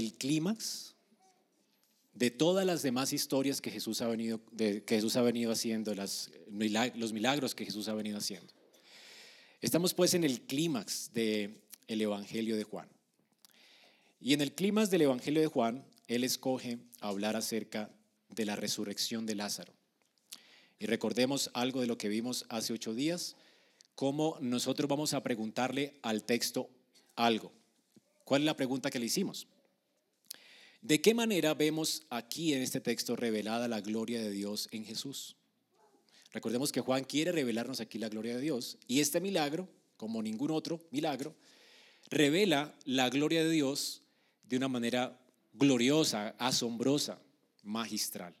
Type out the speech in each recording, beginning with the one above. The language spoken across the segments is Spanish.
el clímax de todas las demás historias que Jesús ha venido, que Jesús ha venido haciendo, los milagros que Jesús ha venido haciendo. Estamos pues en el clímax del el Evangelio de Juan. Y en el clímax del Evangelio de Juan, él escoge hablar acerca de la resurrección de Lázaro. Y recordemos algo de lo que vimos hace ocho días, cómo nosotros vamos a preguntarle al texto algo. ¿Cuál es la pregunta que le hicimos? ¿De qué manera vemos aquí en este texto revelada la gloria de Dios en Jesús? Recordemos que Juan quiere revelarnos aquí la gloria de Dios y este milagro, como ningún otro milagro, revela la gloria de Dios de una manera gloriosa, asombrosa, magistral.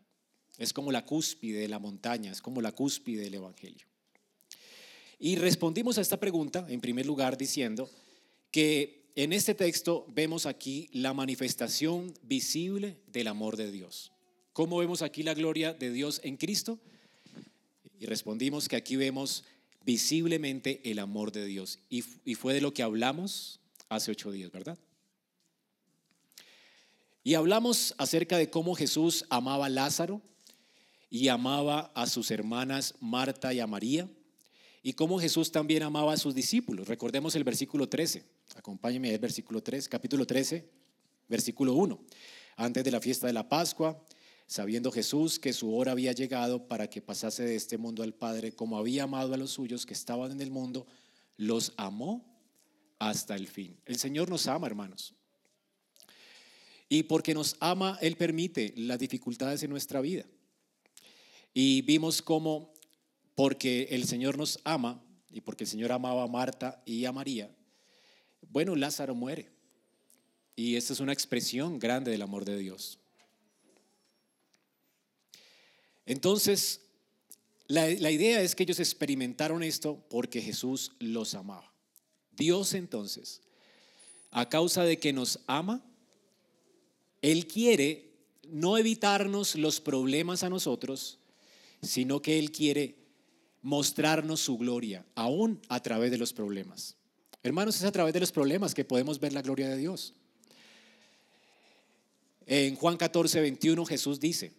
Es como la cúspide de la montaña, es como la cúspide del Evangelio. Y respondimos a esta pregunta, en primer lugar, diciendo que en este texto vemos aquí la manifestación visible del amor de Dios. ¿Cómo vemos aquí la gloria de Dios en Cristo? Y respondimos que aquí vemos visiblemente el amor de Dios. Y, fue de lo que hablamos hace ocho días, ¿verdad? Y hablamos acerca de cómo Jesús amaba a Lázaro y amaba a sus hermanas Marta y a María y cómo Jesús también amaba a sus discípulos. Recordemos el versículo 13. Acompáñeme al versículo 3, capítulo 13, versículo 1. Antes de la fiesta de la Pascua, sabiendo Jesús que su hora había llegado para que pasase de este mundo al Padre, como había amado a los suyos que estaban en el mundo, los amó hasta el fin. El Señor nos ama, hermanos. Y porque nos ama, Él permite las dificultades en nuestra vida. Y vimos cómo, porque el Señor nos ama, y porque el Señor amaba a Marta y a María, bueno, Lázaro muere. Y esta es una expresión grande del amor de Dios. Entonces, la, idea es que ellos experimentaron esto porque Jesús los amaba. Dios entonces, a causa de que nos ama, Él quiere no evitarnos los problemas a nosotros, sino que Él quiere mostrarnos su gloria, aún a través de los problemas. Hermanos, es a través de los problemas que podemos ver la gloria de Dios. En Juan 14, 21 Jesús dice,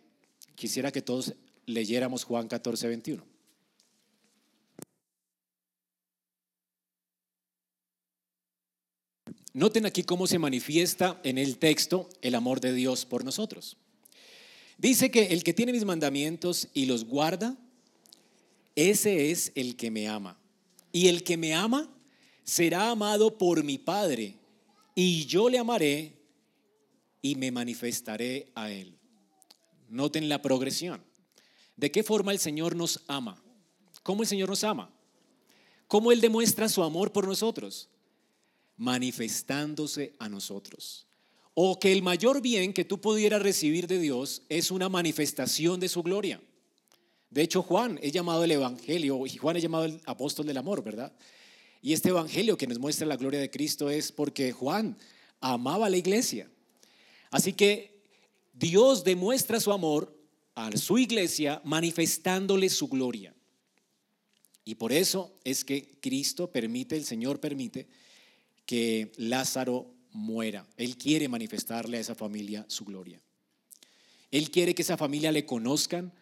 Quisiera que todos leyéramos Juan 14, 21. Noten aquí cómo se manifiesta en el texto el amor de Dios por nosotros. Dice que el que tiene mis mandamientos y los guarda, ese es el que me ama. Y el que me ama será amado por mi Padre, y yo le amaré y me manifestaré a él. Noten la progresión. ¿De qué forma el Señor nos ama? ¿Cómo el Señor nos ama? ¿Cómo Él demuestra su amor por nosotros? Manifestándose a nosotros. O que el mayor bien que tú pudieras recibir de Dios es una manifestación de su gloria. De hecho, Juan es llamado el Evangelio, y Juan es llamado el apóstol del amor, ¿verdad? Y este Evangelio que nos muestra la gloria de Cristo es porque Juan amaba a la iglesia. Así que Dios demuestra su amor a su iglesia manifestándole su gloria. Y por eso es que Cristo permite, el Señor permite que Lázaro muera. Él quiere manifestarle a esa familia su gloria. Él quiere que esa familia le conozcan.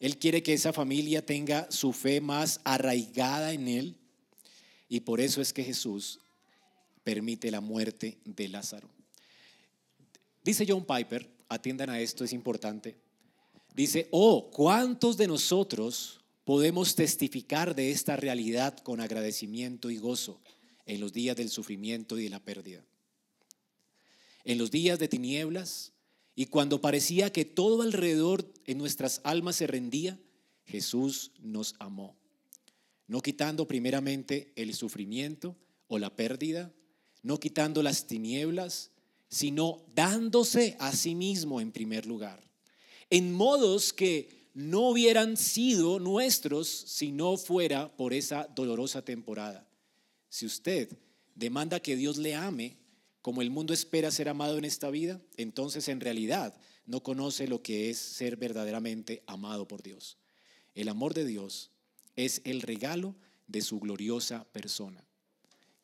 Él quiere que esa familia tenga su fe más arraigada en Él. Y por eso es que Jesús permite la muerte de Lázaro. Dice John Piper atiendan a esto, es importante. Dice, oh, ¿cuántos de nosotros podemos testificar de esta realidad con agradecimiento y gozo en los días del sufrimiento y de la pérdida? En los días de tinieblas y cuando parecía que todo alrededor en nuestras almas se rendía, Jesús nos amó, no quitando primeramente el sufrimiento o la pérdida, no quitando las tinieblas, sino dándose a sí mismo en primer lugar, en modos que no hubieran sido nuestros si no fuera por esa dolorosa temporada. Si usted demanda que Dios le ame como el mundo espera ser amado en esta vida, entonces en realidad no conoce lo que es ser verdaderamente amado por Dios. El amor de Dios es el regalo de su gloriosa persona.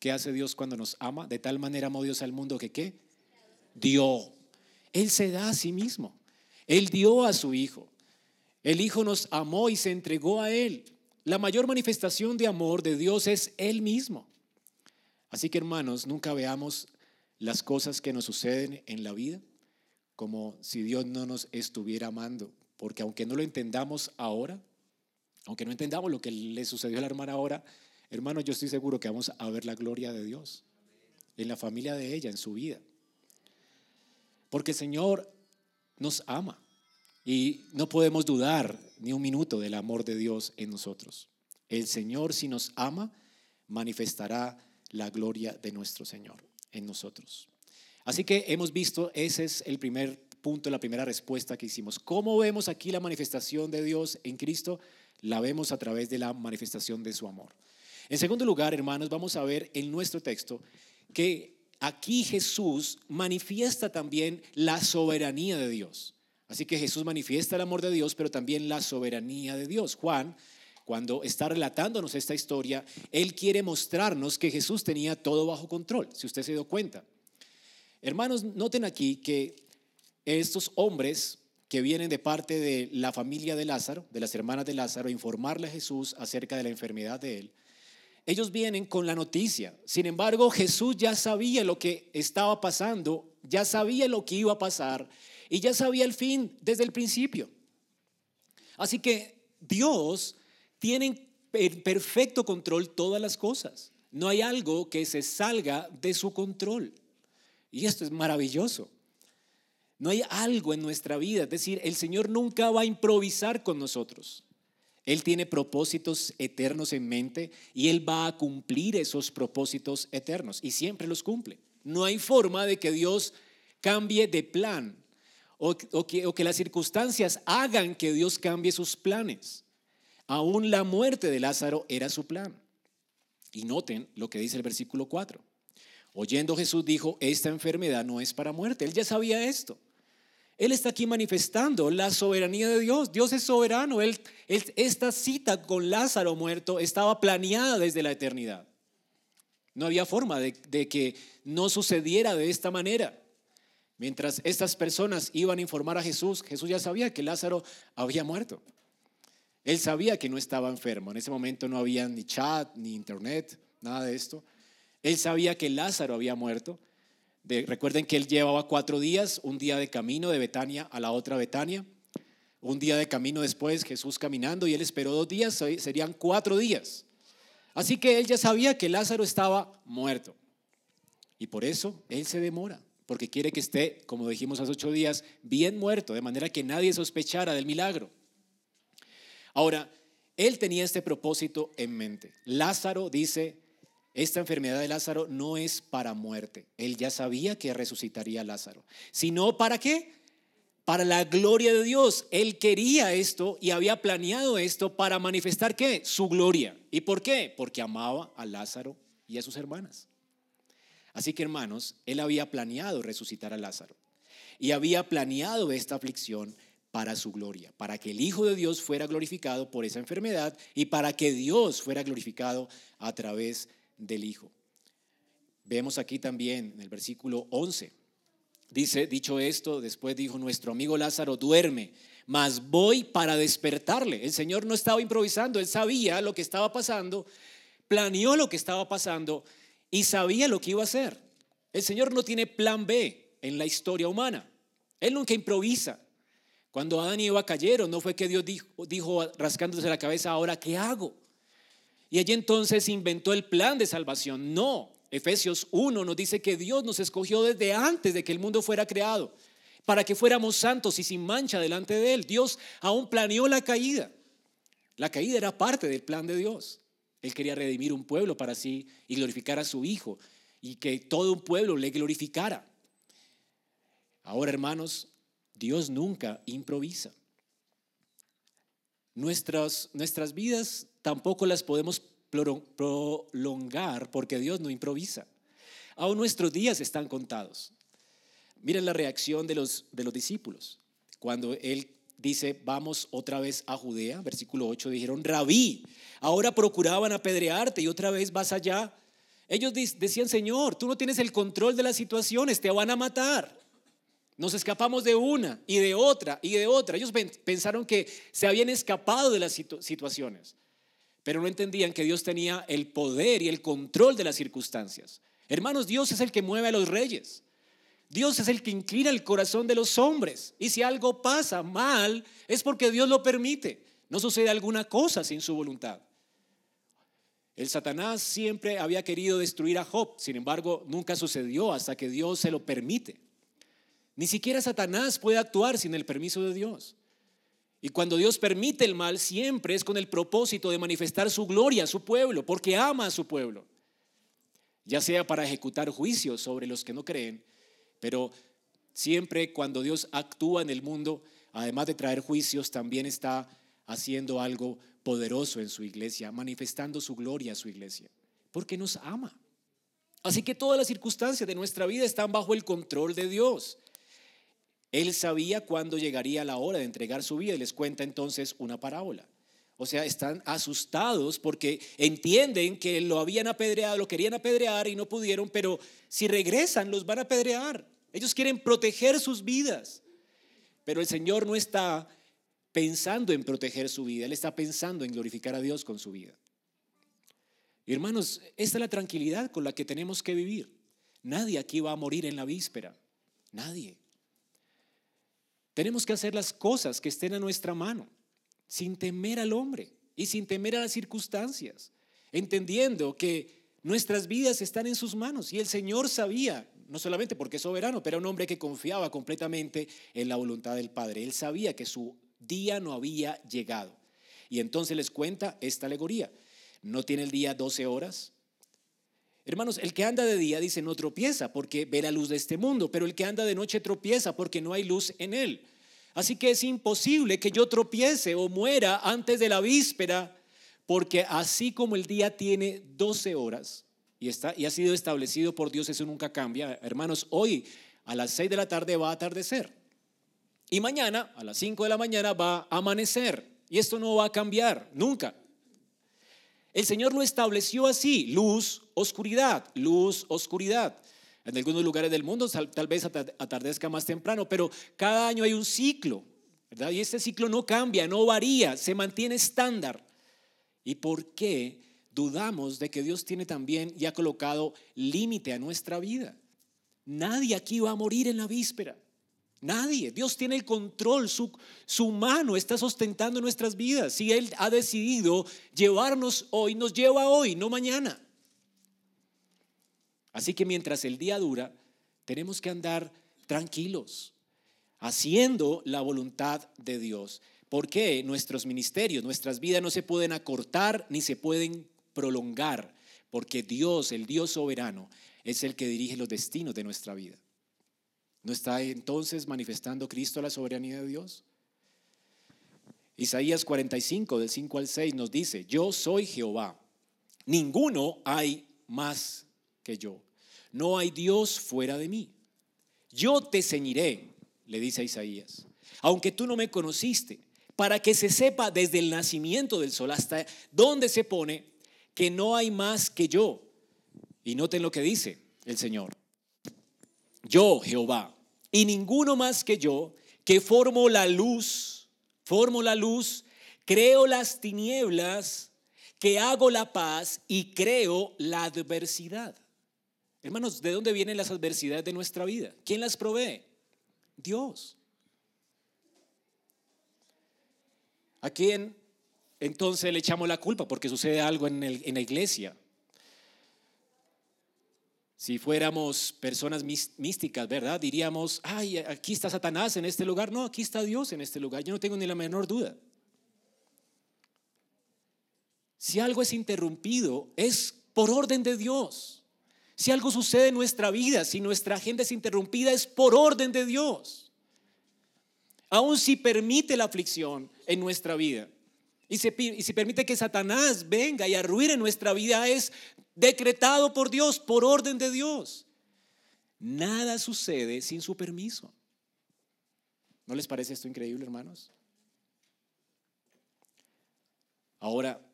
¿Qué hace Dios cuando nos ama? De tal manera amó Dios al mundo que qué? dio Él se da a sí mismo. Él dio a su Hijo. El Hijo nos amó y se entregó a Él. La mayor manifestación de amor de Dios es Él mismo. Así que hermanos, nunca veamos las cosas que nos suceden en la vida como si Dios no nos estuviera amando. Porque aunque no lo entendamos ahora, aunque no entendamos lo que le sucedió a la hermana ahora, hermano, yo estoy seguro que vamos a ver la gloria de Dios en la familia de ella, en su vida. Porque el Señor nos ama y no podemos dudar ni un minuto del amor de Dios en nosotros. El Señor, si nos ama, manifestará la gloria de nuestro Señor en nosotros. Así que hemos visto, ese es el primer punto, la primera respuesta que hicimos. ¿Cómo vemos aquí la manifestación de Dios en Cristo? La vemos a través de la manifestación de su amor. En segundo lugar, hermanos, vamos a ver en nuestro texto que aquí Jesús manifiesta también la soberanía de Dios. Así que Jesús manifiesta el amor de Dios, pero también la soberanía de Dios. Juan, cuando está relatándonos esta historia, él quiere mostrarnos que Jesús tenía todo bajo control, si usted se dio cuenta. Hermanos, noten aquí que estos hombres que vienen de parte de la familia de Lázaro, de las hermanas de Lázaro, a informarle a Jesús acerca de la enfermedad de él, ellos vienen con la noticia. Sin embargo, Jesús ya sabía lo que estaba pasando, ya sabía lo que iba a pasar y ya sabía el fin desde el principio. Así que Dios tiene en perfecto control todas las cosas. No hay algo que se salga de su control. Y esto es maravilloso. No hay algo en nuestra vida, es decir, el Señor nunca va a improvisar con nosotros. Él tiene propósitos eternos en mente y Él va a cumplir esos propósitos eternos y siempre los cumple. No hay forma de que Dios cambie de plan o, que, que las circunstancias hagan que Dios cambie sus planes. Aún la muerte de Lázaro era su plan. Y noten lo que dice el versículo 4. Oyendo Jesús dijo, esta enfermedad no es para muerte. Él ya sabía esto. Él está aquí manifestando la soberanía de Dios. Dios es soberano. Él, esta cita con Lázaro muerto estaba planeada desde la eternidad. No había forma de, de que no sucediera de esta manera. Mientras estas personas iban a informar a Jesús, Jesús ya sabía que Lázaro había muerto. Él sabía que no estaba enfermo. En ese momento no había ni chat, ni internet, nada de esto. Él sabía que Lázaro había muerto. recuerden que él llevaba cuatro días, un día de camino de Betania a la otra Betania, un día de camino después Jesús caminando y él esperó dos días, serían cuatro días. Así que él ya sabía que Lázaro estaba muerto. Y por eso él se demora, porque quiere que esté, como dijimos hace ocho días, bien muerto, de manera que nadie sospechara del milagro. Ahora, él tenía este propósito en mente. Lázaro dice, esta enfermedad de Lázaro no es para muerte. Él ya sabía que resucitaría a Lázaro. Sino para qué? Para la gloria de Dios. Él quería esto y había planeado esto para manifestar qué? Su gloria. ¿Y por qué? Porque amaba a Lázaro y a sus hermanas. Así que hermanos, él había planeado resucitar a Lázaro. Y había planeado esta aflicción para su gloria, para que el Hijo de Dios fuera glorificado por esa enfermedad y para que Dios fuera glorificado a través de del Hijo. Vemos aquí también en el versículo 11. Dice, dicho esto, después dijo, nuestro amigo Lázaro duerme, mas voy para despertarle. El Señor no estaba improvisando, él sabía lo que estaba pasando, planeó lo que estaba pasando y sabía lo que iba a hacer. El Señor no tiene plan B en la historia humana. Él nunca improvisa. Cuando Adán y Eva cayeron, no fue que Dios dijo, dijo rascándose la cabeza, ahora, ¿qué hago? Y allí entonces inventó el plan de salvación. No, Efesios 1 nos dice que Dios nos escogió desde antes de que el mundo fuera creado, para que fuéramos santos y sin mancha delante de Él. Dios aún planeó la caída. La caída era parte del plan de Dios. Él quería redimir un pueblo para sí y glorificar a su Hijo y que todo un pueblo le glorificara. Ahora, hermanos, Dios nunca improvisa. Nuestras, nuestras vidas tampoco las podemos prolongar porque Dios no improvisa. Aún nuestros días están contados. Miren la reacción de los, de los discípulos. Cuando Él dice, vamos otra vez a Judea, versículo 8, dijeron, rabí, ahora procuraban apedrearte y otra vez vas allá. Ellos decían, Señor, tú no tienes el control de las situaciones, te van a matar. Nos escapamos de una y de otra y de otra. Ellos pensaron que se habían escapado de las situaciones, pero no entendían que Dios tenía el poder y el control de las circunstancias. Hermanos, Dios es el que mueve a los reyes. Dios es el que inclina el corazón de los hombres. Y si algo pasa mal, es porque Dios lo permite. No sucede alguna cosa sin su voluntad. El Satanás siempre había querido destruir a Job, sin embargo, nunca sucedió hasta que Dios se lo permite. Ni siquiera Satanás puede actuar sin el permiso de Dios. Y cuando Dios permite el mal, siempre es con el propósito de manifestar su gloria a su pueblo, porque ama a su pueblo. Ya sea para ejecutar juicios sobre los que no creen, pero siempre cuando Dios actúa en el mundo, además de traer juicios, también está haciendo algo poderoso en su iglesia, manifestando su gloria a su iglesia, porque nos ama. Así que todas las circunstancias de nuestra vida están bajo el control de Dios. Él sabía cuándo llegaría la hora de entregar su vida y les cuenta entonces una parábola. O sea, están asustados porque entienden que lo habían apedreado, lo querían apedrear y no pudieron, pero si regresan los van a apedrear. Ellos quieren proteger sus vidas. Pero el Señor no está pensando en proteger su vida, Él está pensando en glorificar a Dios con su vida. hermanos, esta es la tranquilidad con la que tenemos que vivir. Nadie aquí va a morir en la víspera. Nadie. Tenemos que hacer las cosas que estén a nuestra mano, sin temer al hombre y sin temer a las circunstancias, entendiendo que nuestras vidas están en sus manos. Y el Señor sabía, no solamente porque es soberano, pero un hombre que confiaba completamente en la voluntad del Padre. Él sabía que su día no había llegado. Y entonces les cuenta esta alegoría. ¿No tiene el día 12 horas? Hermanos, el que anda de día dice no tropieza porque ve la luz de este mundo, pero el que anda de noche tropieza porque no hay luz en él. Así que es imposible que yo tropiece o muera antes de la víspera, porque así como el día tiene 12 horas y, está, y ha sido establecido por Dios, eso nunca cambia. Hermanos, hoy a las 6 de la tarde va a atardecer. Y mañana, a las 5 de la mañana, va a amanecer. Y esto no va a cambiar, nunca. El Señor lo estableció así, luz, oscuridad, luz, oscuridad. En algunos lugares del mundo tal, vez atardezca más temprano, pero cada año hay un ciclo, ¿verdad? Y este ciclo no cambia, no varía, se mantiene estándar. ¿Y por qué dudamos de que Dios tiene también ya colocado límite a nuestra vida? Nadie aquí va a morir en la víspera. Nadie. Dios tiene el control, su, mano está sustentando nuestras vidas. Si Él ha decidido llevarnos hoy, nos lleva hoy, no mañana. Así que mientras el día dura, tenemos que andar tranquilos, haciendo la voluntad de Dios. Porque nuestros ministerios, nuestras vidas no se pueden acortar ni se pueden prolongar, porque Dios, el Dios soberano, es el que dirige los destinos de nuestra vida. ¿No está entonces manifestando Cristo la soberanía de Dios? Isaías 45, del 5 al 6 nos dice, yo soy Jehová, ninguno hay más que yo, no hay Dios fuera de mí. Yo te ceñiré, le dice a Isaías, aunque tú no me conociste, para que se sepa desde el nacimiento del sol hasta donde se pone que no hay más que yo. Y noten lo que dice el Señor. Yo, Jehová, y ninguno más que yo, que formo la luz, formo la luz, creo las tinieblas, que hago la paz y creo la adversidad. Hermanos, ¿de dónde vienen las adversidades de nuestra vida? ¿Quién las provee? Dios. ¿A quién entonces le echamos la culpa porque sucede algo en, en la iglesia? Si fuéramos personas místicas, ¿verdad? Diríamos, ay, aquí está Satanás en este lugar. No, aquí está Dios en este lugar. Yo no tengo ni la menor duda. Si algo es interrumpido, es por orden de Dios. Si algo sucede en nuestra vida, si nuestra agenda es interrumpida, es por orden de Dios. Aún si permite la aflicción en nuestra vida. Y si, permite que Satanás venga y arruine nuestra vida, es decretado por Dios, por orden de Dios. Nada sucede sin su permiso. ¿No les parece esto increíble, hermanos? Ahora,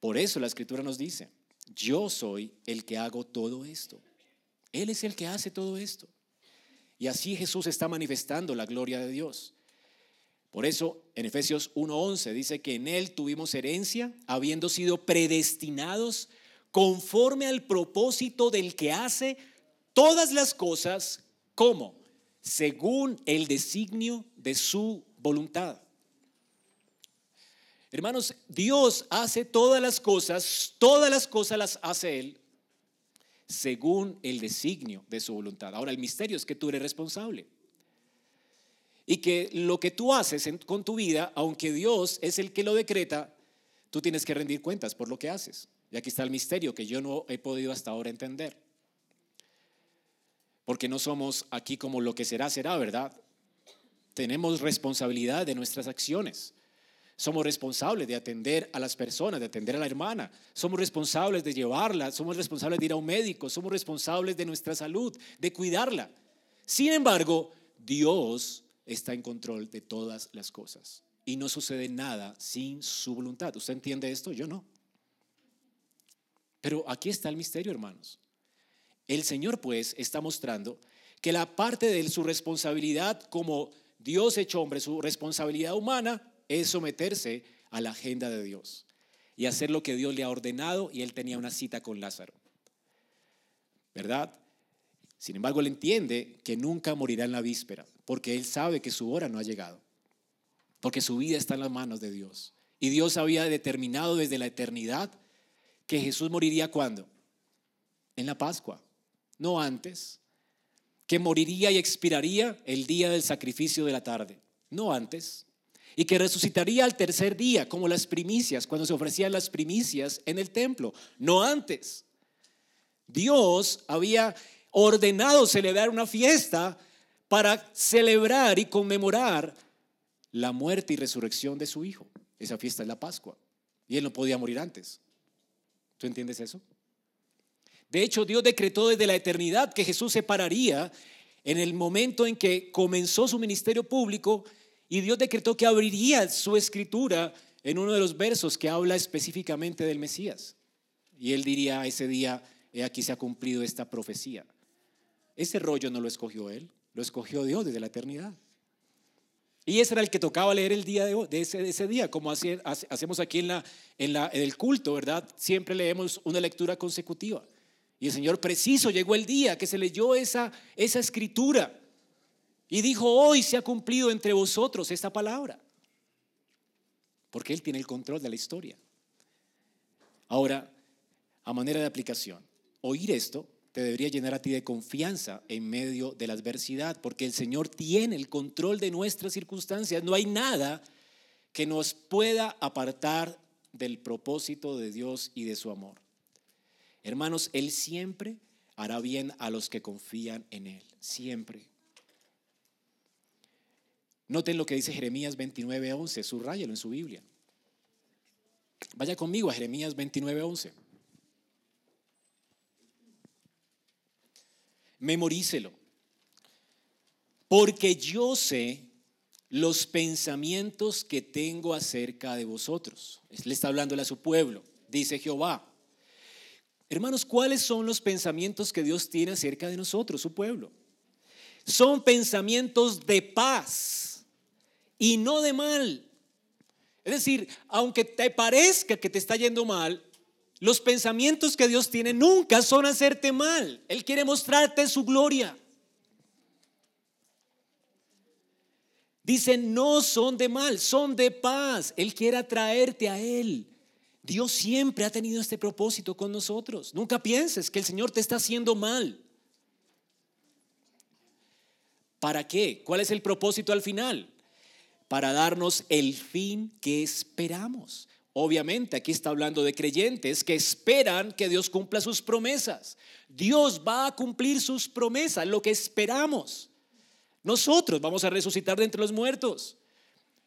por eso la escritura nos dice, yo soy el que hago todo esto. Él es el que hace todo esto. Y así Jesús está manifestando la gloria de Dios. Por eso en Efesios 1:11 dice que en Él tuvimos herencia, habiendo sido predestinados conforme al propósito del que hace todas las cosas, como según el designio de su voluntad. Hermanos, Dios hace todas las cosas, todas las cosas las hace Él según el designio de su voluntad. Ahora, el misterio es que tú eres responsable. Y que lo que tú haces con tu vida, aunque Dios es el que lo decreta, tú tienes que rendir cuentas por lo que haces. Y aquí está el misterio que yo no he podido hasta ahora entender. Porque no somos aquí como lo que será, será, ¿verdad? Tenemos responsabilidad de nuestras acciones. Somos responsables de atender a las personas, de atender a la hermana. Somos responsables de llevarla. Somos responsables de ir a un médico. Somos responsables de nuestra salud, de cuidarla. Sin embargo, Dios está en control de todas las cosas. Y no sucede nada sin su voluntad. ¿Usted entiende esto? Yo no. Pero aquí está el misterio, hermanos. El Señor pues está mostrando que la parte de su responsabilidad como Dios hecho hombre, su responsabilidad humana, es someterse a la agenda de Dios y hacer lo que Dios le ha ordenado y él tenía una cita con Lázaro. ¿Verdad? Sin embargo, él entiende que nunca morirá en la víspera, porque él sabe que su hora no ha llegado, porque su vida está en las manos de Dios. Y Dios había determinado desde la eternidad que Jesús moriría cuando? En la Pascua, no antes, que moriría y expiraría el día del sacrificio de la tarde, no antes, y que resucitaría al tercer día, como las primicias, cuando se ofrecían las primicias en el templo, no antes. Dios había ordenado celebrar una fiesta para celebrar y conmemorar la muerte y resurrección de su Hijo. Esa fiesta es la Pascua. Y él no podía morir antes. ¿Tú entiendes eso? De hecho, Dios decretó desde la eternidad que Jesús se pararía en el momento en que comenzó su ministerio público y Dios decretó que abriría su escritura en uno de los versos que habla específicamente del Mesías. Y él diría ese día, aquí se ha cumplido esta profecía. Ese rollo no lo escogió él, lo escogió Dios desde la eternidad. Y ese era el que tocaba leer el día de, ese, día, como hacemos aquí en el culto, ¿verdad? Siempre leemos una lectura consecutiva. Y el Señor preciso llegó el día que se leyó esa, esa escritura y dijo, hoy se ha cumplido entre vosotros esta palabra. Porque Él tiene el control de la historia. Ahora, a manera de aplicación, oír esto te debería llenar a ti de confianza en medio de la adversidad, porque el Señor tiene el control de nuestras circunstancias. No hay nada que nos pueda apartar del propósito de Dios y de su amor. Hermanos, Él siempre hará bien a los que confían en Él, siempre. Noten lo que dice Jeremías 29:11, subrayelo en su Biblia. Vaya conmigo a Jeremías 29:11. Memorícelo. Porque yo sé los pensamientos que tengo acerca de vosotros. Le está hablando a su pueblo, dice Jehová. Hermanos, ¿cuáles son los pensamientos que Dios tiene acerca de nosotros, su pueblo? Son pensamientos de paz y no de mal. Es decir, aunque te parezca que te está yendo mal, los pensamientos que Dios tiene nunca son hacerte mal. Él quiere mostrarte su gloria. Dice, no son de mal, son de paz. Él quiere atraerte a Él. Dios siempre ha tenido este propósito con nosotros. Nunca pienses que el Señor te está haciendo mal. ¿Para qué? ¿Cuál es el propósito al final? Para darnos el fin que esperamos. Obviamente aquí está hablando de creyentes que esperan que Dios cumpla sus promesas. Dios va a cumplir sus promesas, lo que esperamos. Nosotros vamos a resucitar de entre los muertos.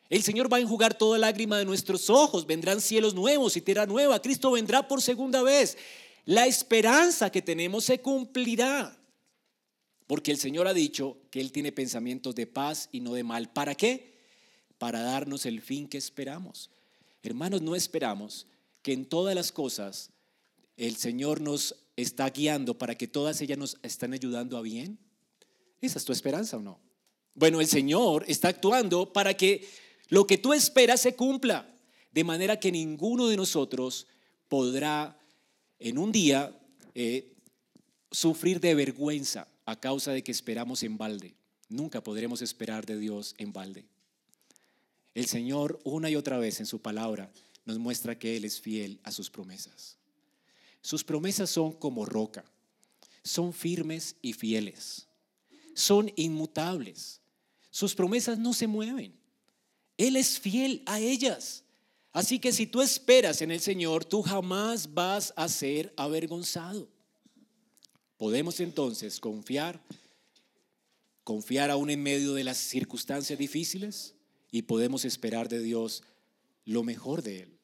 El Señor va a enjugar toda lágrima de nuestros ojos. Vendrán cielos nuevos y tierra nueva. Cristo vendrá por segunda vez. La esperanza que tenemos se cumplirá. Porque el Señor ha dicho que Él tiene pensamientos de paz y no de mal. ¿Para qué? Para darnos el fin que esperamos. Hermanos, no esperamos que en todas las cosas el Señor nos está guiando para que todas ellas nos están ayudando a bien. ¿Esa es tu esperanza o no? Bueno, el Señor está actuando para que lo que tú esperas se cumpla, de manera que ninguno de nosotros podrá en un día eh, sufrir de vergüenza a causa de que esperamos en balde. Nunca podremos esperar de Dios en balde. El Señor una y otra vez en su palabra nos muestra que Él es fiel a sus promesas. Sus promesas son como roca, son firmes y fieles, son inmutables. Sus promesas no se mueven. Él es fiel a ellas. Así que si tú esperas en el Señor, tú jamás vas a ser avergonzado. Podemos entonces confiar, confiar aún en medio de las circunstancias difíciles y podemos esperar de Dios lo mejor de Él.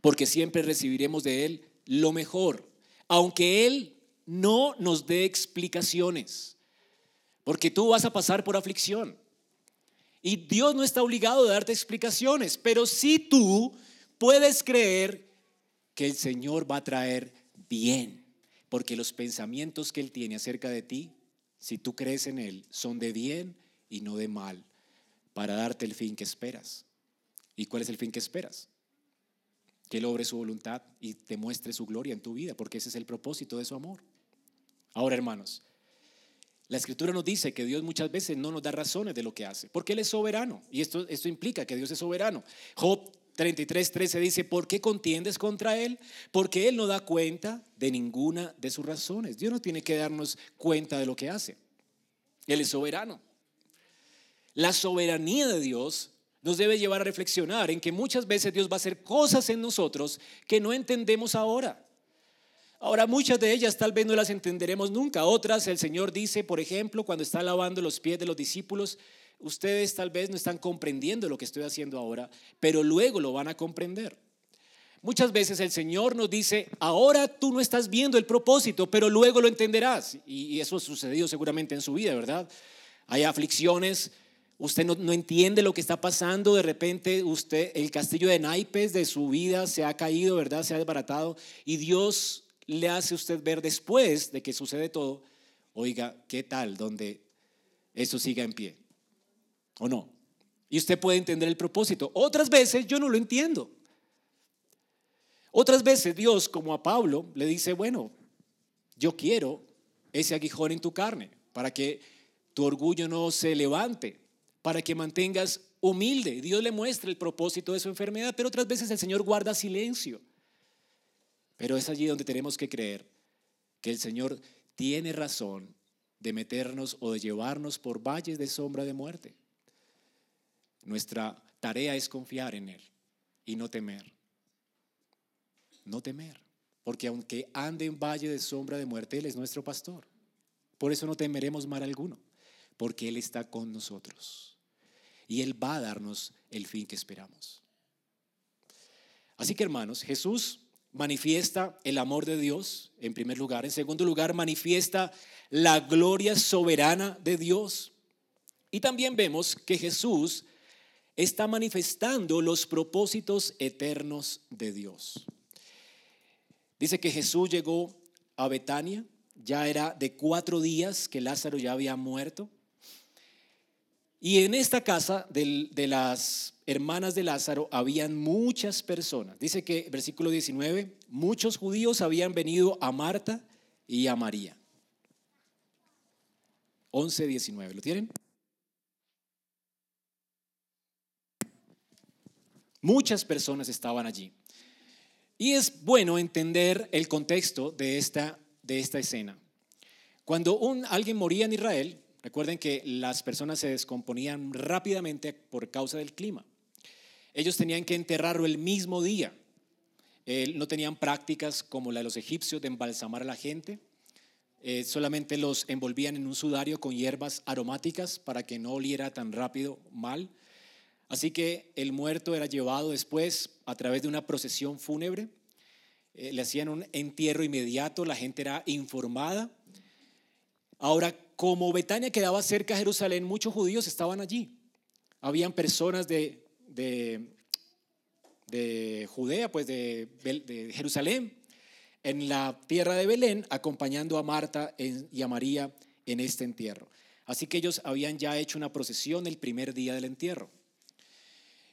Porque siempre recibiremos de Él lo mejor, aunque Él no nos dé explicaciones. Porque tú vas a pasar por aflicción. Y Dios no está obligado a darte explicaciones, pero si tú puedes creer que el Señor va a traer bien, porque los pensamientos que Él tiene acerca de ti, si tú crees en Él, son de bien y no de mal, para darte el fin que esperas. ¿Y cuál es el fin que esperas? Que Él obre su voluntad y te muestre su gloria en tu vida, porque ese es el propósito de su amor. Ahora, hermanos, la escritura nos dice que Dios muchas veces no nos da razones de lo que hace, porque Él es soberano. Y esto, esto implica que Dios es soberano. Job 33, 13 dice, ¿por qué contiendes contra Él? Porque Él no da cuenta de ninguna de sus razones. Dios no tiene que darnos cuenta de lo que hace. Él es soberano. La soberanía de Dios nos debe llevar a reflexionar en que muchas veces Dios va a hacer cosas en nosotros que no entendemos ahora. Ahora, muchas de ellas tal vez no las entenderemos nunca. Otras, el Señor dice, por ejemplo, cuando está lavando los pies de los discípulos, ustedes tal vez no están comprendiendo lo que estoy haciendo ahora, pero luego lo van a comprender. Muchas veces el Señor nos dice, ahora tú no estás viendo el propósito, pero luego lo entenderás. Y eso ha sucedido seguramente en su vida, ¿verdad? Hay aflicciones, usted no, entiende lo que está pasando, de repente usted, el castillo de naipes de su vida se ha caído, ¿verdad? Se ha desbaratado y Dios le hace usted ver después de que sucede todo, oiga, ¿qué tal donde eso siga en pie? ¿O no? Y usted puede entender el propósito. Otras veces yo no lo entiendo. Otras veces Dios, como a Pablo, le dice, bueno, yo quiero ese aguijón en tu carne para que tu orgullo no se levante, para que mantengas humilde. Dios le muestra el propósito de su enfermedad, pero otras veces el Señor guarda silencio pero es allí donde tenemos que creer que el Señor tiene razón de meternos o de llevarnos por valles de sombra de muerte. Nuestra tarea es confiar en Él y no temer. No temer. Porque aunque ande en valle de sombra de muerte, Él es nuestro pastor. Por eso no temeremos mal alguno, porque Él está con nosotros. Y Él va a darnos el fin que esperamos. Así que hermanos, Jesús manifiesta el amor de Dios, en primer lugar. En segundo lugar, manifiesta la gloria soberana de Dios. Y también vemos que Jesús está manifestando los propósitos eternos de Dios. Dice que Jesús llegó a Betania, ya era de cuatro días que Lázaro ya había muerto. Y en esta casa de, las hermanas de Lázaro habían muchas personas. Dice que, versículo 19, muchos judíos habían venido a Marta y a María. 11, 19, ¿lo tienen? Muchas personas estaban allí. Y es bueno entender el contexto de esta, de esta escena. Cuando alguien moría en Israel, Recuerden que las personas se descomponían rápidamente por causa del clima. Ellos tenían que enterrarlo el mismo día. no tenían prácticas como la de los egipcios de embalsamar a la gente. Eh, solamente los envolvían en un sudario con hierbas aromáticas para que no oliera tan rápido mal. Así que el muerto era llevado después a través de una procesión fúnebre. Eh, le hacían un entierro inmediato, la gente era informada. Ahora, como Betania quedaba cerca de Jerusalén, muchos judíos estaban allí. Habían personas de, de, Judea, pues de, de, Jerusalén, en la tierra de Belén, acompañando a Marta y a María en este entierro. Así que ellos habían ya hecho una procesión el primer día del entierro.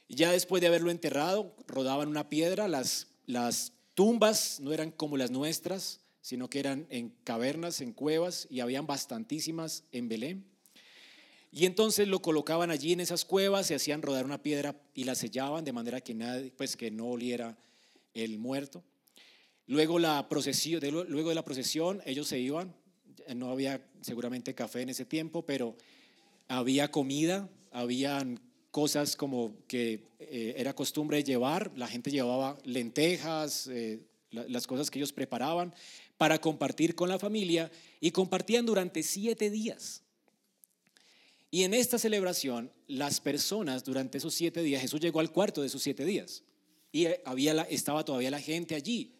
Ya después de haberlo enterrado, rodaban una piedra, las, las tumbas no eran como las nuestras, sino que eran en cavernas, en cuevas, y habían bastantísimas en Belén. Y entonces lo colocaban allí en esas cuevas, se hacían rodar una piedra y la sellaban de manera que nadie, pues que no oliera el muerto. Luego la procesión, luego de la procesión ellos se iban, no había seguramente café en ese tiempo, pero había comida, habían cosas como que eh, era costumbre llevar, la gente llevaba lentejas, eh, las cosas que ellos preparaban para compartir con la familia y compartían durante siete días. Y en esta celebración, las personas durante esos siete días, Jesús llegó al cuarto de esos siete días y había estaba todavía la gente allí.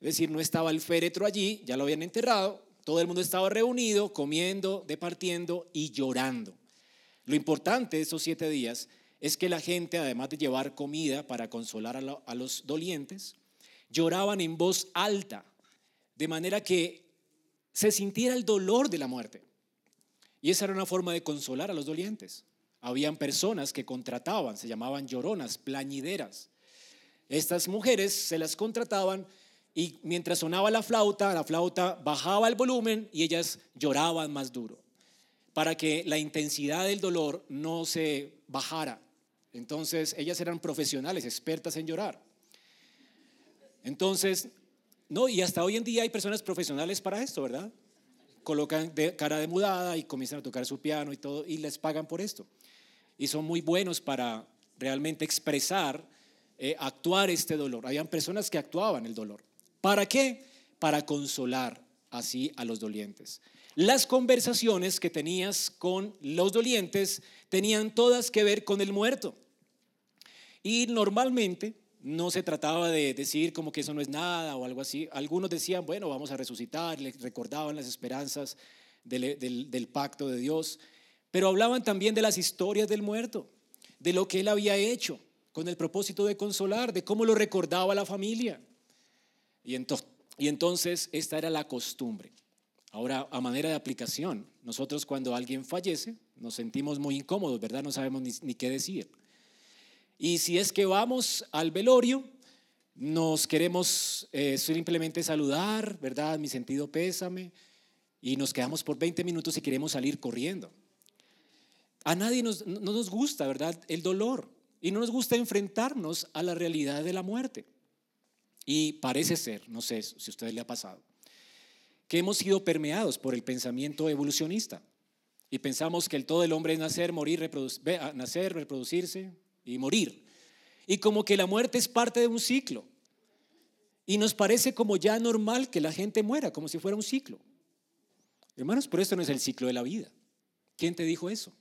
Es decir, no estaba el féretro allí, ya lo habían enterrado, todo el mundo estaba reunido, comiendo, departiendo y llorando. Lo importante de esos siete días es que la gente, además de llevar comida para consolar a los dolientes, lloraban en voz alta, de manera que se sintiera el dolor de la muerte. Y esa era una forma de consolar a los dolientes. Habían personas que contrataban, se llamaban lloronas, plañideras. Estas mujeres se las contrataban y mientras sonaba la flauta, la flauta bajaba el volumen y ellas lloraban más duro para que la intensidad del dolor no se bajara. Entonces, ellas eran profesionales, expertas en llorar. Entonces, no, y hasta hoy en día hay personas profesionales para esto, ¿verdad? colocan de cara de mudada y comienzan a tocar su piano y todo, y les pagan por esto. Y son muy buenos para realmente expresar, eh, actuar este dolor. Habían personas que actuaban el dolor. ¿Para qué? Para consolar así a los dolientes. Las conversaciones que tenías con los dolientes tenían todas que ver con el muerto. Y normalmente no se trataba de decir como que eso no es nada o algo así. Algunos decían, bueno, vamos a resucitar, les recordaban las esperanzas del, pacto de Dios, pero hablaban también de las historias del muerto, de lo que él había hecho con el propósito de consolar, de cómo lo recordaba la familia. Y entonces, y entonces esta era la costumbre. Ahora, a manera de aplicación, nosotros cuando alguien fallece nos sentimos muy incómodos, ¿verdad? No sabemos ni qué decir. Y si es que vamos al velorio, nos queremos eh, simplemente saludar, ¿verdad? Mi sentido pésame, y nos quedamos por 20 minutos y queremos salir corriendo. A nadie nos, no nos gusta, ¿verdad? El dolor. Y no nos gusta enfrentarnos a la realidad de la muerte. Y parece ser, no sé si a ustedes le ha pasado, que hemos sido permeados por el pensamiento evolucionista. Y pensamos que el todo el hombre es nacer, morir, nacer, reproducirse, y morir. Y como que la muerte es parte de un ciclo. Y nos parece como ya normal que la gente muera, como si fuera un ciclo. Hermanos, pero esto no es el ciclo de la vida. ¿Quién te dijo eso?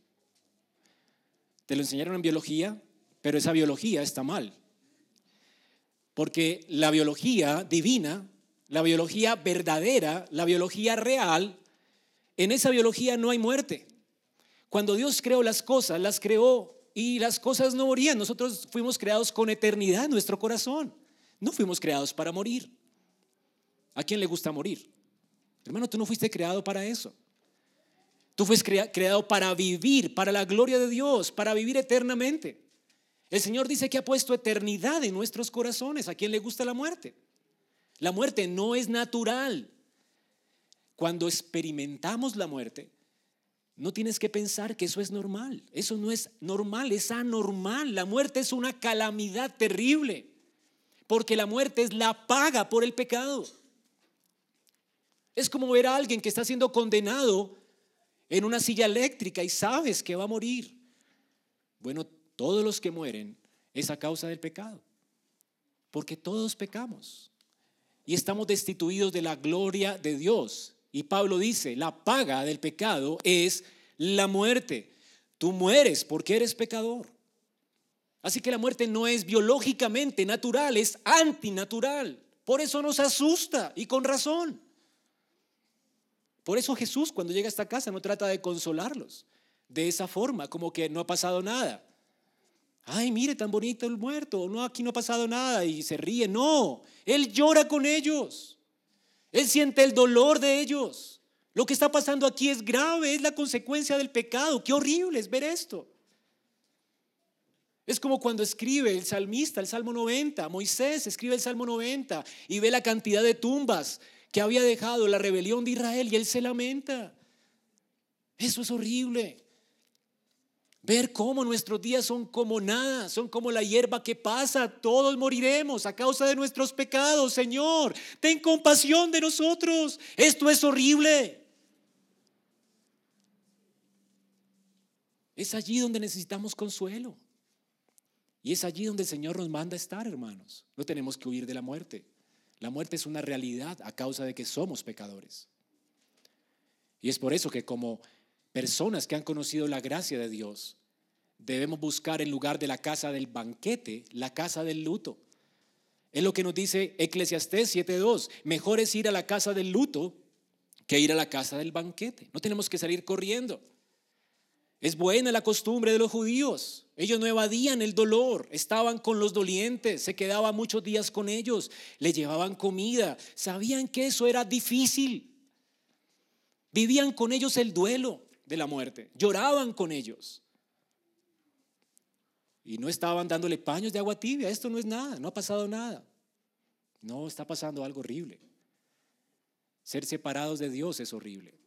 Te lo enseñaron en biología, pero esa biología está mal. Porque la biología divina, la biología verdadera, la biología real, en esa biología no hay muerte. Cuando Dios creó las cosas, las creó y las cosas no morían. Nosotros fuimos creados con eternidad en nuestro corazón. No fuimos creados para morir. ¿A quién le gusta morir? Hermano, tú no fuiste creado para eso. Tú fuiste creado para vivir, para la gloria de Dios, para vivir eternamente. El Señor dice que ha puesto eternidad en nuestros corazones. ¿A quién le gusta la muerte? La muerte no es natural. Cuando experimentamos la muerte, no tienes que pensar que eso es normal. Eso no es normal, es anormal. La muerte es una calamidad terrible. Porque la muerte es la paga por el pecado. Es como ver a alguien que está siendo condenado en una silla eléctrica y sabes que va a morir. Bueno, todos los que mueren es a causa del pecado. Porque todos pecamos. Y estamos destituidos de la gloria de Dios. Y Pablo dice, la paga del pecado es la muerte. Tú mueres porque eres pecador. Así que la muerte no es biológicamente natural, es antinatural. Por eso nos asusta y con razón. Por eso Jesús cuando llega a esta casa no trata de consolarlos de esa forma, como que no ha pasado nada. Ay, mire, tan bonito el muerto. No, aquí no ha pasado nada y se ríe. No, Él llora con ellos. Él siente el dolor de ellos. Lo que está pasando aquí es grave, es la consecuencia del pecado. Qué horrible es ver esto. Es como cuando escribe el salmista, el Salmo 90, Moisés escribe el Salmo 90 y ve la cantidad de tumbas que había dejado la rebelión de Israel y él se lamenta. Eso es horrible. Ver cómo nuestros días son como nada, son como la hierba que pasa, todos moriremos a causa de nuestros pecados. Señor, ten compasión de nosotros. Esto es horrible. Es allí donde necesitamos consuelo. Y es allí donde el Señor nos manda a estar, hermanos. No tenemos que huir de la muerte. La muerte es una realidad a causa de que somos pecadores. Y es por eso que como personas que han conocido la gracia de Dios, debemos buscar en lugar de la casa del banquete, la casa del luto. Es lo que nos dice Eclesiastés 7.2. Mejor es ir a la casa del luto que ir a la casa del banquete. No tenemos que salir corriendo. Es buena la costumbre de los judíos. Ellos no evadían el dolor, estaban con los dolientes, se quedaban muchos días con ellos, le llevaban comida, sabían que eso era difícil. Vivían con ellos el duelo de la muerte, lloraban con ellos. Y no estaban dándole paños de agua tibia, esto no es nada, no ha pasado nada. No, está pasando algo horrible. Ser separados de Dios es horrible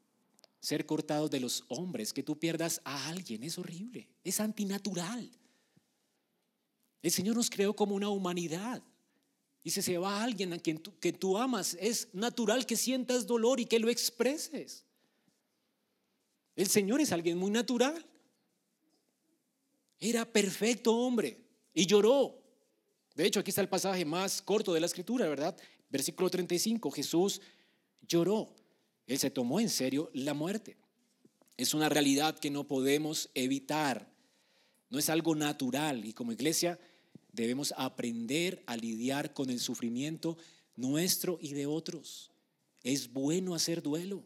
ser cortados de los hombres, que tú pierdas a alguien, es horrible, es antinatural. El Señor nos creó como una humanidad. Y si se va a alguien a quien tú, que tú amas, es natural que sientas dolor y que lo expreses. El Señor es alguien muy natural. Era perfecto hombre y lloró. De hecho, aquí está el pasaje más corto de la escritura, ¿verdad? Versículo 35, Jesús lloró. Él se tomó en serio la muerte. Es una realidad que no podemos evitar. No es algo natural y como iglesia debemos aprender a lidiar con el sufrimiento nuestro y de otros. Es bueno hacer duelo.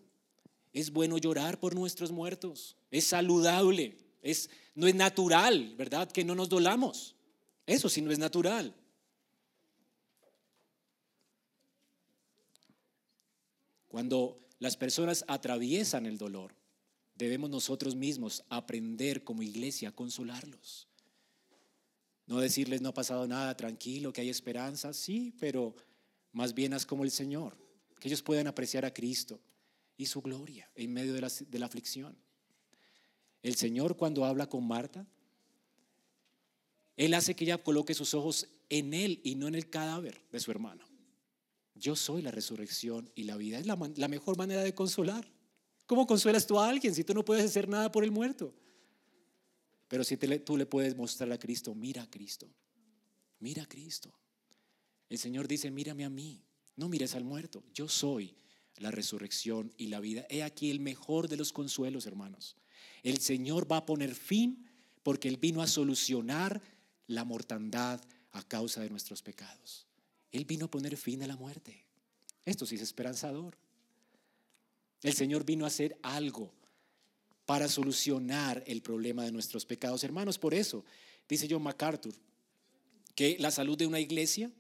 Es bueno llorar por nuestros muertos. Es saludable. Es, no es natural, ¿verdad? Que no nos dolamos. Eso sí no es natural. Cuando las personas atraviesan el dolor. Debemos nosotros mismos aprender como iglesia a consolarlos. No decirles no ha pasado nada, tranquilo, que hay esperanza, sí, pero más bien haz como el Señor, que ellos puedan apreciar a Cristo y su gloria en medio de la, de la aflicción. El Señor cuando habla con Marta, Él hace que ella coloque sus ojos en Él y no en el cadáver de su hermano. Yo soy la resurrección y la vida. Es la, mejor manera de consolar. ¿Cómo consuelas tú a alguien si tú no puedes hacer nada por el muerto? Pero si tú le puedes mostrar a Cristo, mira a Cristo, mira a Cristo. El Señor dice, mírame a mí, no mires al muerto, yo soy la resurrección y la vida. He aquí el mejor de los consuelos, hermanos. El Señor va a poner fin porque Él vino a solucionar la mortandad a causa de nuestros pecados. Él vino a poner fin a la muerte. Esto sí es esperanzador. El Señor vino a hacer algo para solucionar el problema de nuestros pecados. Hermanos, por eso dice John MacArthur que la salud de una iglesia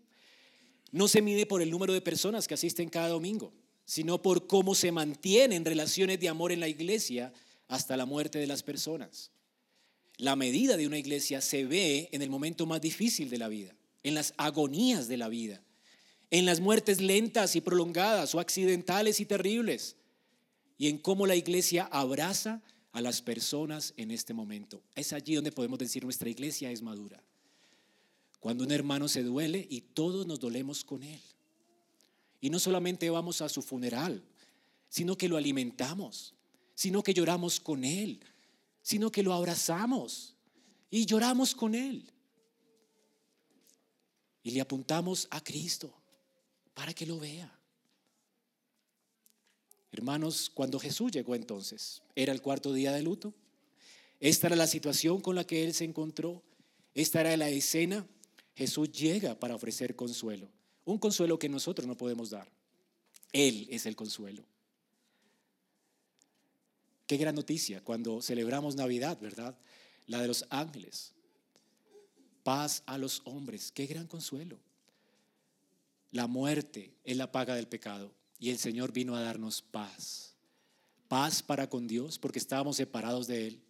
no se mide por el número de personas que asisten cada domingo, sino por cómo se mantienen relaciones de amor en la iglesia hasta la muerte de las personas. La medida de una iglesia se ve en el momento más difícil de la vida en las agonías de la vida, en las muertes lentas y prolongadas o accidentales y terribles, y en cómo la iglesia abraza a las personas en este momento. Es allí donde podemos decir nuestra iglesia es madura. Cuando un hermano se duele y todos nos dolemos con él. Y no solamente vamos a su funeral, sino que lo alimentamos, sino que lloramos con él, sino que lo abrazamos y lloramos con él y le apuntamos a Cristo para que lo vea. Hermanos, cuando Jesús llegó entonces, era el cuarto día de luto. Esta era la situación con la que él se encontró. Esta era la escena. Jesús llega para ofrecer consuelo. Un consuelo que nosotros no podemos dar. Él es el consuelo. Qué gran noticia cuando celebramos Navidad, ¿verdad? La de los ángeles paz a los hombres. Qué gran consuelo. La muerte es la paga del pecado y el Señor vino a darnos paz. paz para con Dios porque estábamos separados de Él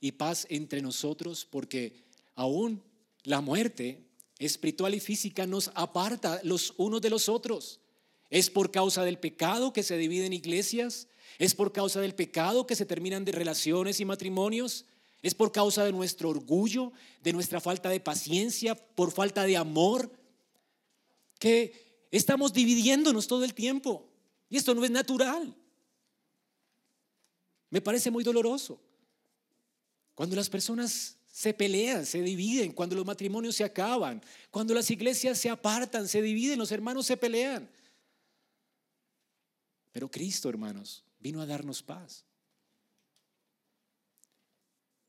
y paz entre nosotros porque aún la muerte espiritual y física nos aparta los unos de los otros. Es por causa del pecado que se dividen iglesias, es por causa del pecado que se terminan de relaciones y matrimonios, es por causa de nuestro orgullo, de nuestra falta de paciencia, por falta de amor, que estamos dividiéndonos todo el tiempo. Y esto no es natural. Me parece muy doloroso. Cuando las personas se pelean, se dividen, cuando los matrimonios se acaban, cuando las iglesias se apartan, se dividen, los hermanos se pelean. Pero Cristo, hermanos, vino a darnos paz.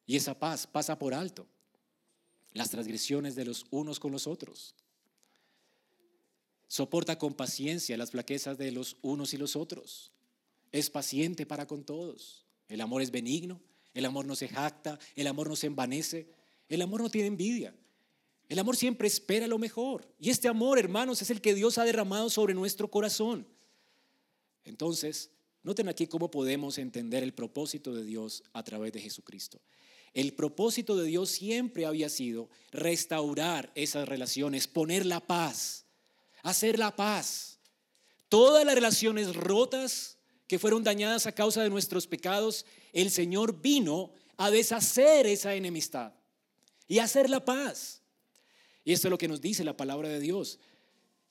Y esa paz pasa por alto las transgresiones de los unos con los otros. Soporta con paciencia las flaquezas de los unos y los otros. Es paciente para con todos. El amor es benigno, el amor no se jacta, el amor no se envanece, el amor no tiene envidia. El amor siempre espera lo mejor. Y este amor, hermanos, es el que Dios ha derramado sobre nuestro corazón. Entonces, noten aquí cómo podemos entender el propósito de Dios a través de Jesucristo. El propósito de Dios siempre había sido restaurar esas relaciones, poner la paz, hacer la paz. Todas las relaciones rotas que fueron dañadas a causa de nuestros pecados, el Señor vino a deshacer esa enemistad y hacer la paz. Y esto es lo que nos dice la palabra de Dios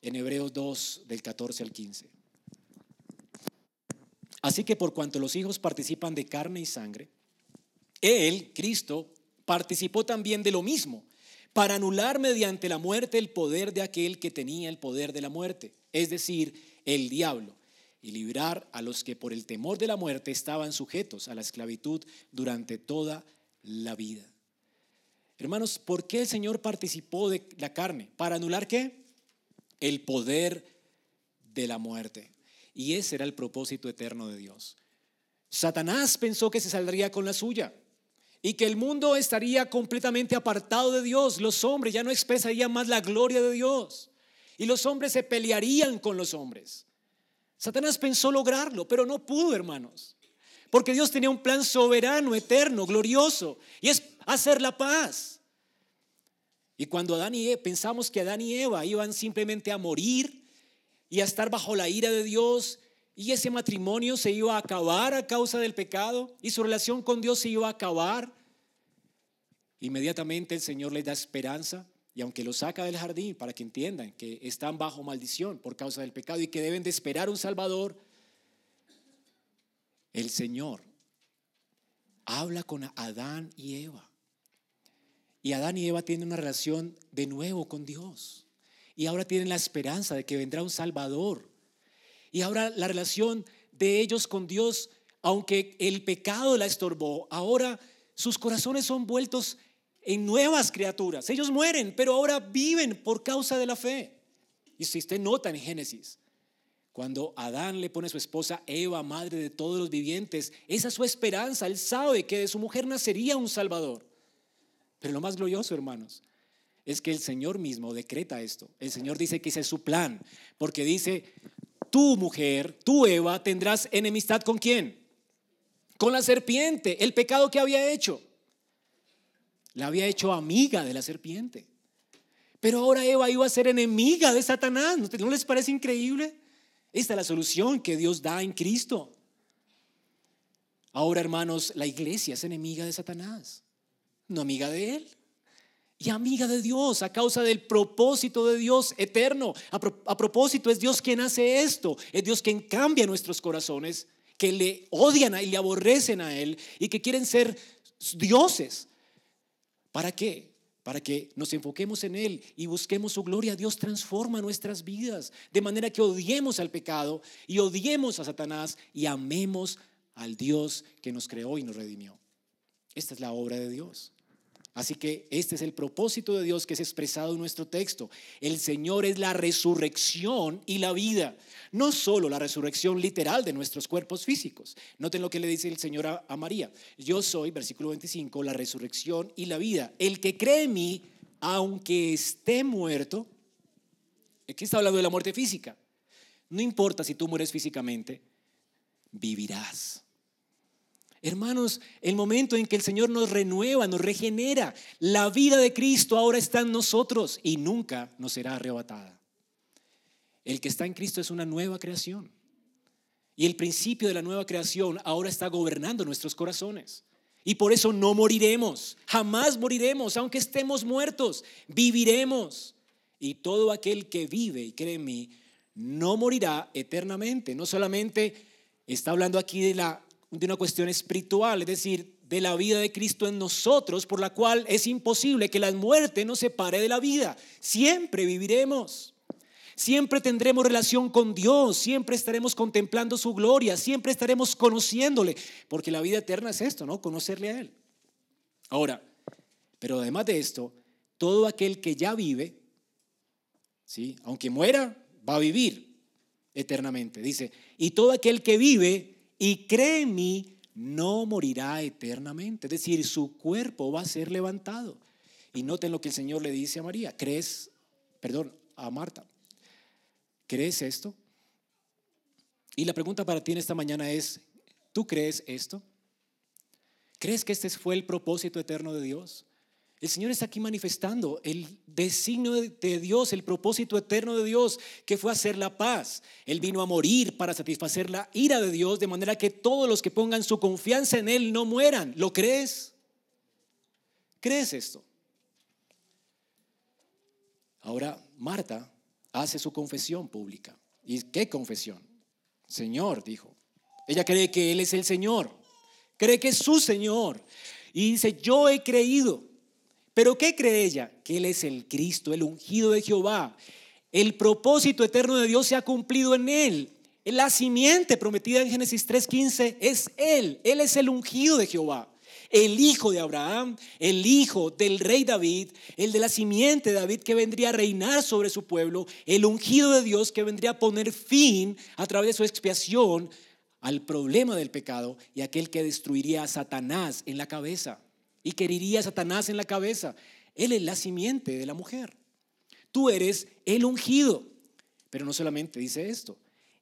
en Hebreos 2 del 14 al 15. Así que por cuanto los hijos participan de carne y sangre, él, Cristo, participó también de lo mismo, para anular mediante la muerte el poder de aquel que tenía el poder de la muerte, es decir, el diablo, y librar a los que por el temor de la muerte estaban sujetos a la esclavitud durante toda la vida. Hermanos, ¿por qué el Señor participó de la carne? ¿Para anular qué? El poder de la muerte. Y ese era el propósito eterno de Dios. Satanás pensó que se saldría con la suya y que el mundo estaría completamente apartado de Dios. Los hombres ya no expresarían más la gloria de Dios y los hombres se pelearían con los hombres. Satanás pensó lograrlo, pero no pudo, hermanos. Porque Dios tenía un plan soberano, eterno, glorioso, y es hacer la paz. Y cuando Adán y Eva, pensamos que Adán y Eva iban simplemente a morir y a estar bajo la ira de Dios, y ese matrimonio se iba a acabar a causa del pecado y su relación con Dios se iba a acabar. Inmediatamente el Señor les da esperanza y aunque los saca del jardín para que entiendan que están bajo maldición por causa del pecado y que deben de esperar un Salvador, el Señor habla con Adán y Eva. Y Adán y Eva tienen una relación de nuevo con Dios. Y ahora tienen la esperanza de que vendrá un Salvador y ahora la relación de ellos con Dios, aunque el pecado la estorbó, ahora sus corazones son vueltos en nuevas criaturas. Ellos mueren, pero ahora viven por causa de la fe. Y si usted nota en Génesis, cuando Adán le pone a su esposa Eva, madre de todos los vivientes, esa es su esperanza. Él sabe que de su mujer nacería un Salvador. Pero lo más glorioso, hermanos, es que el Señor mismo decreta esto. El Señor dice que ese es su plan, porque dice, tu mujer, tú Eva, tendrás enemistad con quién? Con la serpiente, el pecado que había hecho. La había hecho amiga de la serpiente. Pero ahora Eva iba a ser enemiga de Satanás. ¿No les parece increíble? Esta es la solución que Dios da en Cristo. Ahora, hermanos, la iglesia es enemiga de Satanás, no amiga de él y amiga de Dios a causa del propósito de Dios eterno. A, propósito, es Dios quien hace esto, es Dios quien cambia nuestros corazones, que le odian y le aborrecen a Él y que quieren ser dioses. ¿Para qué? Para que nos enfoquemos en Él y busquemos su gloria. Dios transforma nuestras vidas de manera que odiemos al pecado y odiemos a Satanás y amemos al Dios que nos creó y nos redimió. Esta es la obra de Dios. Así que este es el propósito de Dios que es expresado en nuestro texto. El Señor es la resurrección y la vida. No solo la resurrección literal de nuestros cuerpos físicos. Noten lo que le dice el Señor a, María. Yo soy, versículo 25, la resurrección y la vida. El que cree en mí, aunque esté muerto, aquí está hablando de la muerte física. No importa si tú mueres físicamente, vivirás. Hermanos, el momento en que el Señor nos renueva, nos regenera, la vida de Cristo ahora está en nosotros y nunca nos será arrebatada. El que está en Cristo es una nueva creación. Y el principio de la nueva creación ahora está gobernando nuestros corazones. Y por eso no moriremos, jamás moriremos, aunque estemos muertos, viviremos. Y todo aquel que vive y cree en mí no morirá eternamente. No solamente está hablando aquí de, la, de una cuestión espiritual, es decir, de la vida de Cristo en nosotros, por la cual es imposible que la muerte nos separe de la vida. Siempre viviremos. Siempre tendremos relación con Dios, siempre estaremos contemplando su gloria, siempre estaremos conociéndole, porque la vida eterna es esto, ¿no? Conocerle a Él. Ahora, pero además de esto, todo aquel que ya vive, ¿sí? Aunque muera, va a vivir eternamente. Dice, y todo aquel que vive y cree en mí, no morirá eternamente. Es decir, su cuerpo va a ser levantado. Y noten lo que el Señor le dice a María. ¿Crees? Perdón, a Marta. ¿Crees esto? Y la pregunta para ti en esta mañana es, ¿tú crees esto? ¿Crees que este fue el propósito eterno de Dios? El Señor está aquí manifestando el designio de Dios, el propósito eterno de Dios, que fue hacer la paz. Él vino a morir para satisfacer la ira de Dios, de manera que todos los que pongan su confianza en Él no mueran. ¿Lo crees? ¿Crees esto? Ahora, Marta hace su confesión pública. ¿Y qué confesión? Señor, dijo. Ella cree que Él es el Señor, cree que es su Señor. Y dice, yo he creído. ¿Pero qué cree ella? Que Él es el Cristo, el ungido de Jehová. El propósito eterno de Dios se ha cumplido en Él. La simiente prometida en Génesis 3:15 es Él. Él es el ungido de Jehová el hijo de Abraham, el hijo del rey David, el de la simiente de David que vendría a reinar sobre su pueblo, el ungido de Dios que vendría a poner fin a través de su expiación al problema del pecado y aquel que destruiría a Satanás en la cabeza y queriría a Satanás en la cabeza. Él es la simiente de la mujer. Tú eres el ungido. Pero no solamente dice esto,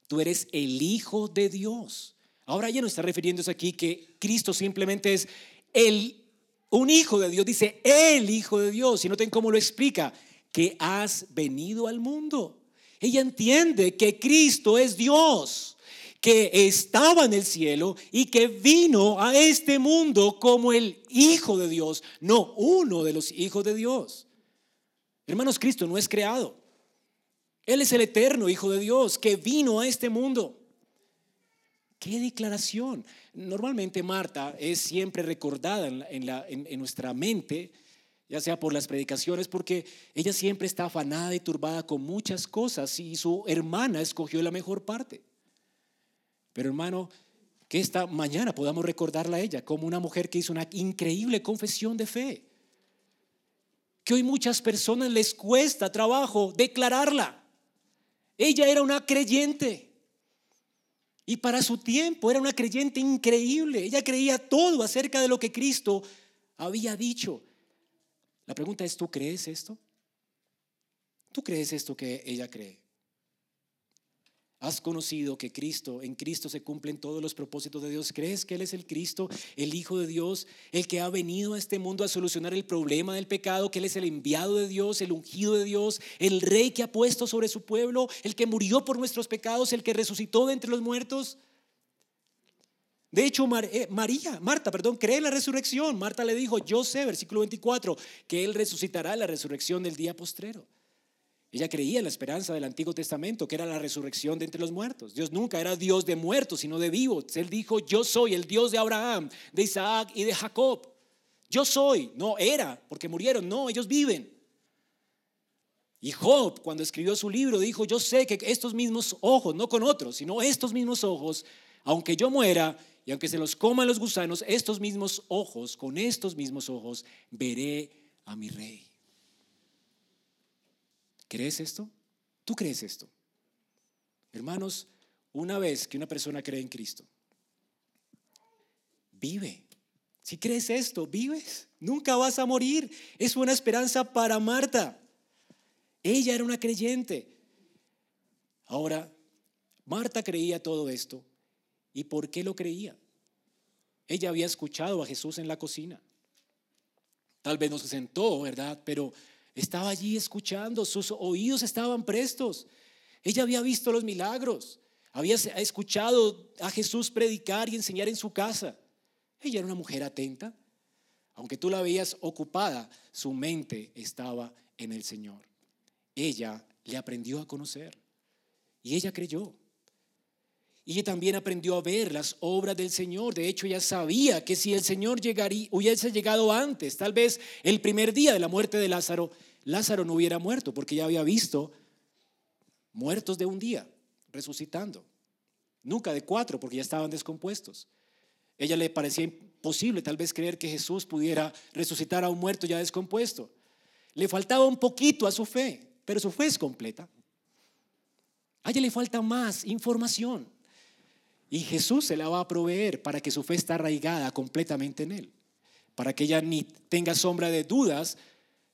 tú eres el hijo de Dios. Ahora ya no está refiriéndose aquí que Cristo simplemente es el, un hijo de Dios, dice el hijo de Dios, y noten cómo lo explica, que has venido al mundo. Ella entiende que Cristo es Dios, que estaba en el cielo y que vino a este mundo como el Hijo de Dios, no uno de los hijos de Dios. Hermanos, Cristo no es creado. Él es el eterno Hijo de Dios que vino a este mundo. ¡Qué declaración! Normalmente Marta es siempre recordada en, nuestra mente, ya sea por las predicaciones, porque ella siempre está afanada y turbada con muchas cosas y su hermana escogió la mejor parte. Pero hermano, que esta mañana podamos recordarla a ella como una mujer que hizo una increíble confesión de fe. Que hoy muchas personas les cuesta trabajo declararla. Ella era una creyente. Y para su tiempo era una creyente increíble. Ella creía todo acerca de lo que Cristo había dicho. La pregunta es, ¿tú crees esto? ¿Tú crees esto que ella cree? ¿Has conocido que Cristo, en Cristo se cumplen todos los propósitos de Dios? ¿Crees que Él es el Cristo, el Hijo de Dios, el que ha venido a este mundo a solucionar el problema del pecado, que Él es el enviado de Dios, el ungido de Dios, el rey que ha puesto sobre su pueblo, el que murió por nuestros pecados, el que resucitó de entre los muertos? De hecho, eh, María, Marta, perdón, cree en la resurrección. Marta le dijo, yo sé, versículo 24, que Él resucitará la resurrección del día postrero. Ella creía en la esperanza del Antiguo Testamento, que era la resurrección de entre los muertos. Dios nunca era Dios de muertos, sino de vivos. Él dijo, yo soy el Dios de Abraham, de Isaac y de Jacob. Yo soy, no era, porque murieron, no, ellos viven. Y Job, cuando escribió su libro, dijo, yo sé que estos mismos ojos, no con otros, sino estos mismos ojos, aunque yo muera y aunque se los coman los gusanos, estos mismos ojos, con estos mismos ojos, veré a mi rey. ¿Crees esto? ¿Tú crees esto? Hermanos, una vez que una persona cree en Cristo, vive. Si crees esto, vives. Nunca vas a morir. Es una esperanza para Marta. Ella era una creyente. Ahora, Marta creía todo esto. ¿Y por qué lo creía? ella había escuchado a Jesús en la cocina. Tal vez no se sentó, ¿verdad? Pero estaba allí escuchando, sus oídos estaban prestos. Ella había visto los milagros, había escuchado a Jesús predicar y enseñar en su casa. Ella era una mujer atenta. Aunque tú la veías ocupada, su mente estaba en el Señor. Ella le aprendió a conocer y ella creyó. Y ella también aprendió a ver las obras del Señor. De hecho, ella sabía que si el Señor hubiese llegado antes, tal vez el primer día de la muerte de Lázaro, Lázaro no hubiera muerto porque ya había visto muertos de un día resucitando. Nunca de cuatro porque ya estaban descompuestos. Ella le parecía imposible tal vez creer que Jesús pudiera resucitar a un muerto ya descompuesto. Le faltaba un poquito a su fe, pero su fe es completa. A ella le falta más información. Y Jesús se la va a proveer para que su fe esté arraigada completamente en Él. Para que ella ni tenga sombra de dudas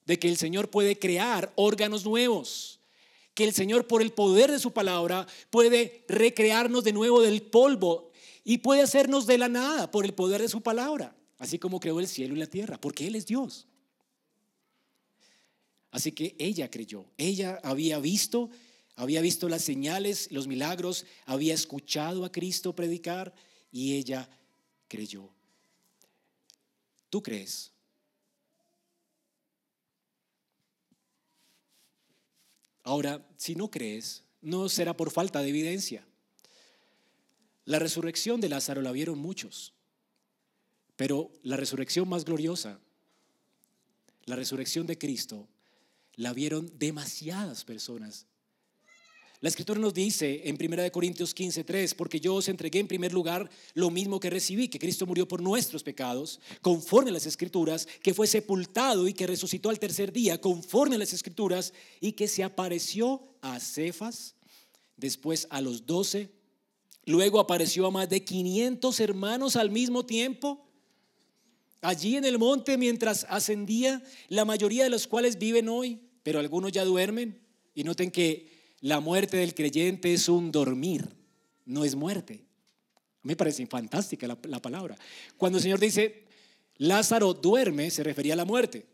de que el Señor puede crear órganos nuevos. Que el Señor por el poder de su palabra puede recrearnos de nuevo del polvo y puede hacernos de la nada por el poder de su palabra. Así como creó el cielo y la tierra. Porque Él es Dios. Así que ella creyó. Ella había visto había visto las señales, los milagros, había escuchado a Cristo predicar y ella creyó. ¿Tú crees? Ahora, si no crees, no será por falta de evidencia. La resurrección de Lázaro la vieron muchos, pero la resurrección más gloriosa, la resurrección de Cristo, la vieron demasiadas personas la escritura nos dice en 1 Corintios 15, 3, porque yo os entregué en primer lugar lo mismo que recibí, que Cristo murió por nuestros pecados, conforme a las escrituras, que fue sepultado y que resucitó al tercer día, conforme a las escrituras, y que se apareció a Cefas, después a los doce, luego apareció a más de 500 hermanos al mismo tiempo. Allí en el monte mientras ascendía, la mayoría de los cuales viven hoy, pero algunos ya duermen. Y noten que la muerte del creyente es un dormir, no es muerte. Me parece fantástica la, la palabra. Cuando el Señor dice, Lázaro duerme, se refería a la muerte.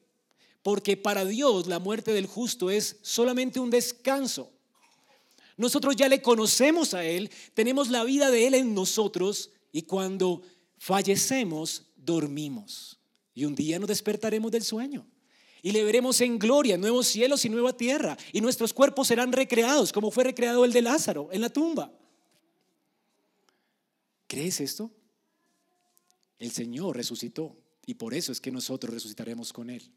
Porque para Dios la muerte del justo es solamente un descanso. Nosotros ya le conocemos a Él, tenemos la vida de Él en nosotros y cuando fallecemos, dormimos. Y un día nos despertaremos del sueño y le veremos en gloria, nuevos cielos y nueva tierra, y nuestros cuerpos serán recreados, como fue recreado el de Lázaro en la tumba. ¿Crees esto? El Señor resucitó y por eso es que nosotros resucitaremos con Él.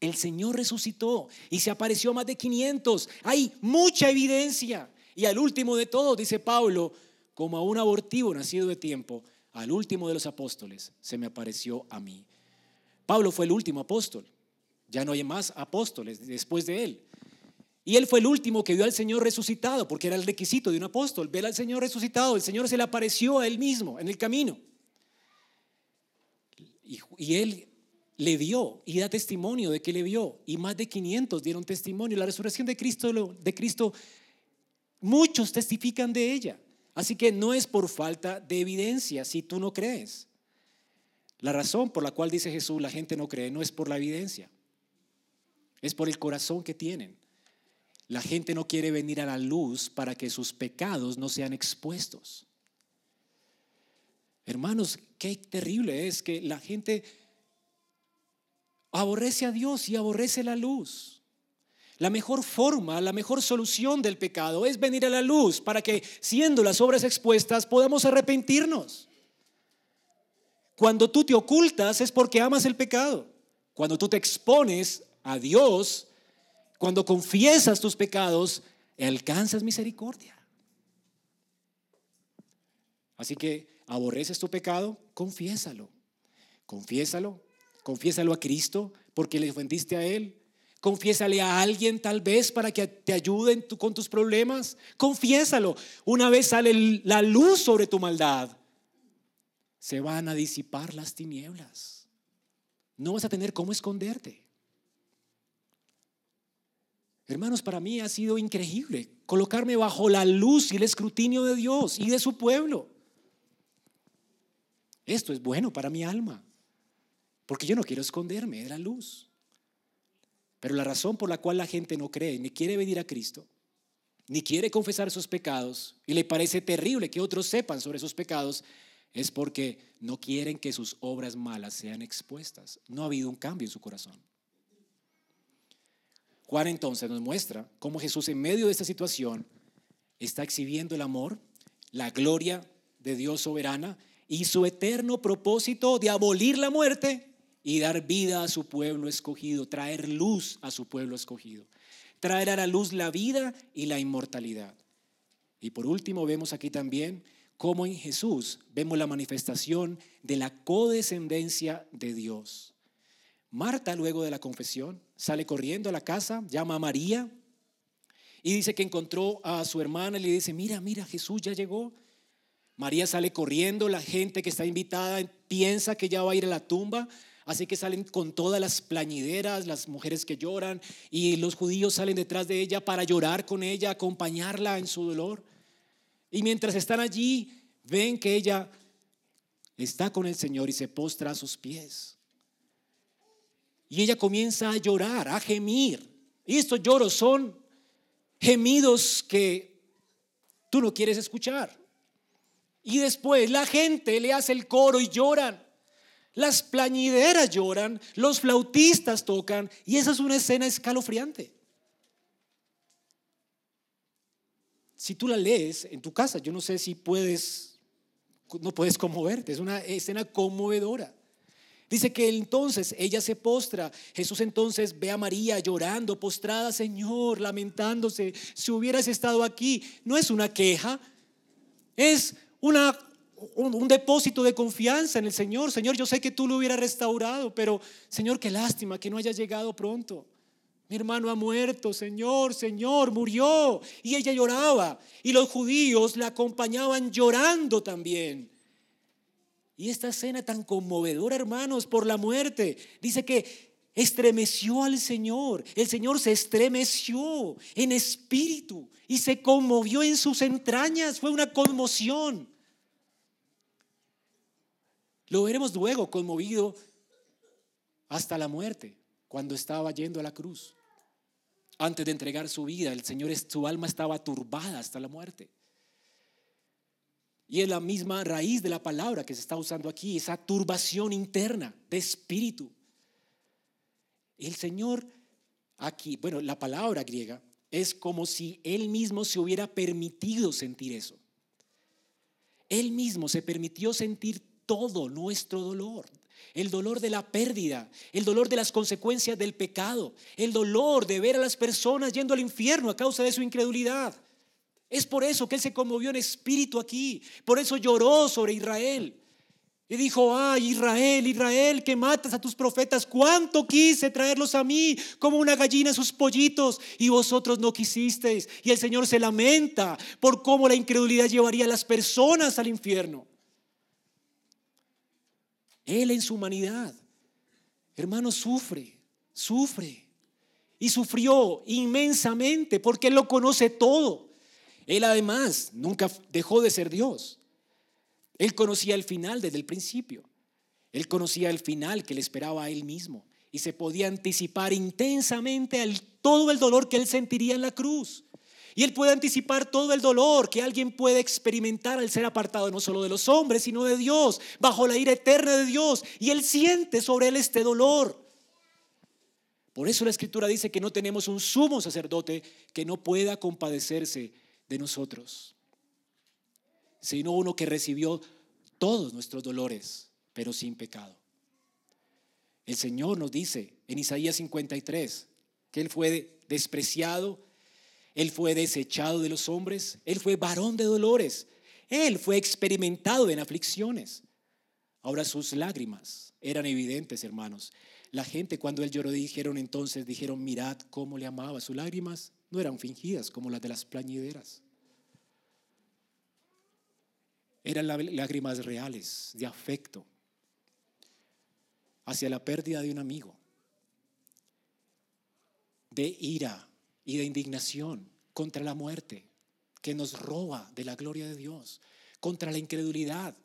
El Señor resucitó y se apareció más de 500. Hay mucha evidencia. Y al último de todos, dice Pablo, como a un abortivo nacido de tiempo, al último de los apóstoles se me apareció a mí. Pablo fue el último apóstol. Ya no hay más apóstoles después de él. Y él fue el último que vio al Señor resucitado, porque era el requisito de un apóstol, ver al Señor resucitado. El Señor se le apareció a él mismo en el camino. Y, él le vio y da testimonio de que le vio. Y más de 500 dieron testimonio. La resurrección de Cristo, de Cristo, muchos testifican de ella. Así que no es por falta de evidencia si tú no crees. La razón por la cual dice Jesús la gente no cree no es por la evidencia. Es por el corazón que tienen. La gente no quiere venir a la luz para que sus pecados no sean expuestos. Hermanos, qué terrible es que la gente aborrece a Dios y aborrece la luz. La mejor forma, la mejor solución del pecado es venir a la luz para que, siendo las obras expuestas, podamos arrepentirnos. Cuando tú te ocultas es porque amas el pecado. Cuando tú te expones, a Dios, cuando confiesas tus pecados, alcanzas misericordia. Así que aborreces tu pecado, confiésalo. Confiésalo. Confiésalo a Cristo porque le ofendiste a Él. Confiésale a alguien tal vez para que te ayude con tus problemas. Confiésalo. Una vez sale la luz sobre tu maldad, se van a disipar las tinieblas. No vas a tener cómo esconderte. Hermanos, para mí ha sido increíble colocarme bajo la luz y el escrutinio de Dios y de su pueblo. esto es bueno para mi alma, porque yo no quiero esconderme de la luz. Pero la razón por la cual la gente no cree ni quiere venir a Cristo, ni quiere confesar sus pecados, y le parece terrible que otros sepan sobre sus pecados, es porque no quieren que sus obras malas sean expuestas. No ha habido un cambio en su corazón. Juan entonces nos muestra cómo Jesús en medio de esta situación está exhibiendo el amor, la gloria de Dios soberana y su eterno propósito de abolir la muerte y dar vida a su pueblo escogido, traer luz a su pueblo escogido, traer a la luz la vida y la inmortalidad. Y por último vemos aquí también cómo en Jesús vemos la manifestación de la codescendencia de Dios. Marta, luego de la confesión, sale corriendo a la casa, llama a María y dice que encontró a su hermana y le dice, mira, mira, Jesús ya llegó. María sale corriendo, la gente que está invitada piensa que ya va a ir a la tumba, así que salen con todas las plañideras, las mujeres que lloran, y los judíos salen detrás de ella para llorar con ella, acompañarla en su dolor. Y mientras están allí, ven que ella está con el Señor y se postra a sus pies. Y ella comienza a llorar, a gemir. Y estos lloros son gemidos que tú no quieres escuchar. Y después la gente le hace el coro y lloran. Las plañideras lloran, los flautistas tocan y esa es una escena escalofriante. Si tú la lees en tu casa, yo no sé si puedes, no puedes conmoverte, es una escena conmovedora. Dice que entonces ella se postra. Jesús entonces ve a María llorando, postrada, Señor, lamentándose. Si hubieras estado aquí, no es una queja, es una, un, depósito de confianza en el Señor. Señor, yo sé que tú lo hubieras restaurado, pero Señor, qué lástima que no haya llegado pronto. Mi hermano ha muerto, Señor, Señor, murió. Y ella lloraba. Y los judíos la acompañaban llorando también. Y esta escena tan conmovedora, hermanos, por la muerte, dice que estremeció al Señor. El Señor se estremeció en espíritu y se conmovió en sus entrañas. Fue una conmoción. Lo veremos luego conmovido hasta la muerte, cuando estaba yendo a la cruz. Antes de entregar su vida, el Señor, su alma estaba turbada hasta la muerte. Y es la misma raíz de la palabra que se está usando aquí, esa turbación interna de espíritu. El Señor aquí, bueno, la palabra griega es como si Él mismo se hubiera permitido sentir eso. Él mismo se permitió sentir todo nuestro dolor. El dolor de la pérdida, el dolor de las consecuencias del pecado, el dolor de ver a las personas yendo al infierno a causa de su incredulidad. Es por eso que Él se conmovió en espíritu aquí, por eso lloró sobre Israel. Y dijo, ay Israel, Israel, que matas a tus profetas, cuánto quise traerlos a mí como una gallina a sus pollitos y vosotros no quisisteis. Y el Señor se lamenta por cómo la incredulidad llevaría a las personas al infierno. Él en su humanidad, hermano, sufre, sufre. Y sufrió inmensamente porque Él lo conoce todo. Él además nunca dejó de ser Dios. Él conocía el final desde el principio. Él conocía el final que le esperaba a Él mismo y se podía anticipar intensamente al, todo el dolor que Él sentiría en la cruz. Y Él puede anticipar todo el dolor que alguien puede experimentar al ser apartado no solo de los hombres, sino de Dios, bajo la ira eterna de Dios. Y Él siente sobre Él este dolor. Por eso la Escritura dice que no tenemos un sumo sacerdote que no pueda compadecerse de nosotros, sino uno que recibió todos nuestros dolores, pero sin pecado. El Señor nos dice en Isaías 53 que Él fue despreciado él fue desechado de los hombres, Él fue varón de dolores, Él fue experimentado en aflicciones. Ahora sus lágrimas eran evidentes, hermanos. La gente cuando Él lloró dijeron entonces, dijeron, mirad cómo le amaba. Sus lágrimas no eran fingidas como las de las plañideras. Eran lágrimas reales, de afecto, hacia la pérdida de un amigo, de ira, y de indignación contra la muerte que nos roba de la gloria de Dios, contra la incredulidad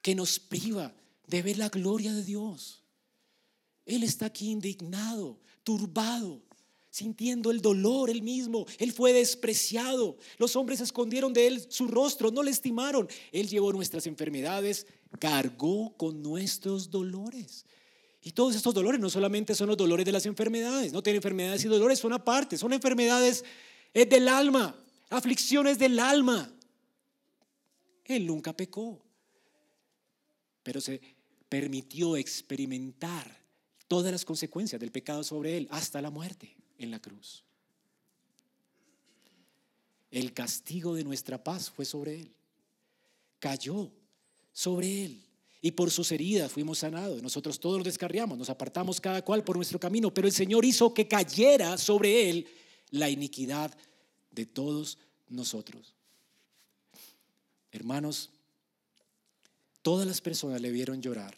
que nos priva de ver la gloria de Dios. Él está aquí indignado, turbado, sintiendo el dolor él mismo. Él fue despreciado. Los hombres escondieron de él su rostro, no le estimaron. Él llevó nuestras enfermedades, cargó con nuestros dolores. Y todos estos dolores no solamente son los dolores de las enfermedades, no tienen enfermedades y dolores, son aparte, son enfermedades eh, del alma, aflicciones del alma. Él nunca pecó, pero se permitió experimentar todas las consecuencias del pecado sobre él hasta la muerte en la cruz. El castigo de nuestra paz fue sobre él. Cayó sobre él. Y por sus heridas fuimos sanados. Nosotros todos lo descarriamos, nos apartamos cada cual por nuestro camino, pero el Señor hizo que cayera sobre él la iniquidad de todos nosotros. Hermanos, todas las personas le vieron llorar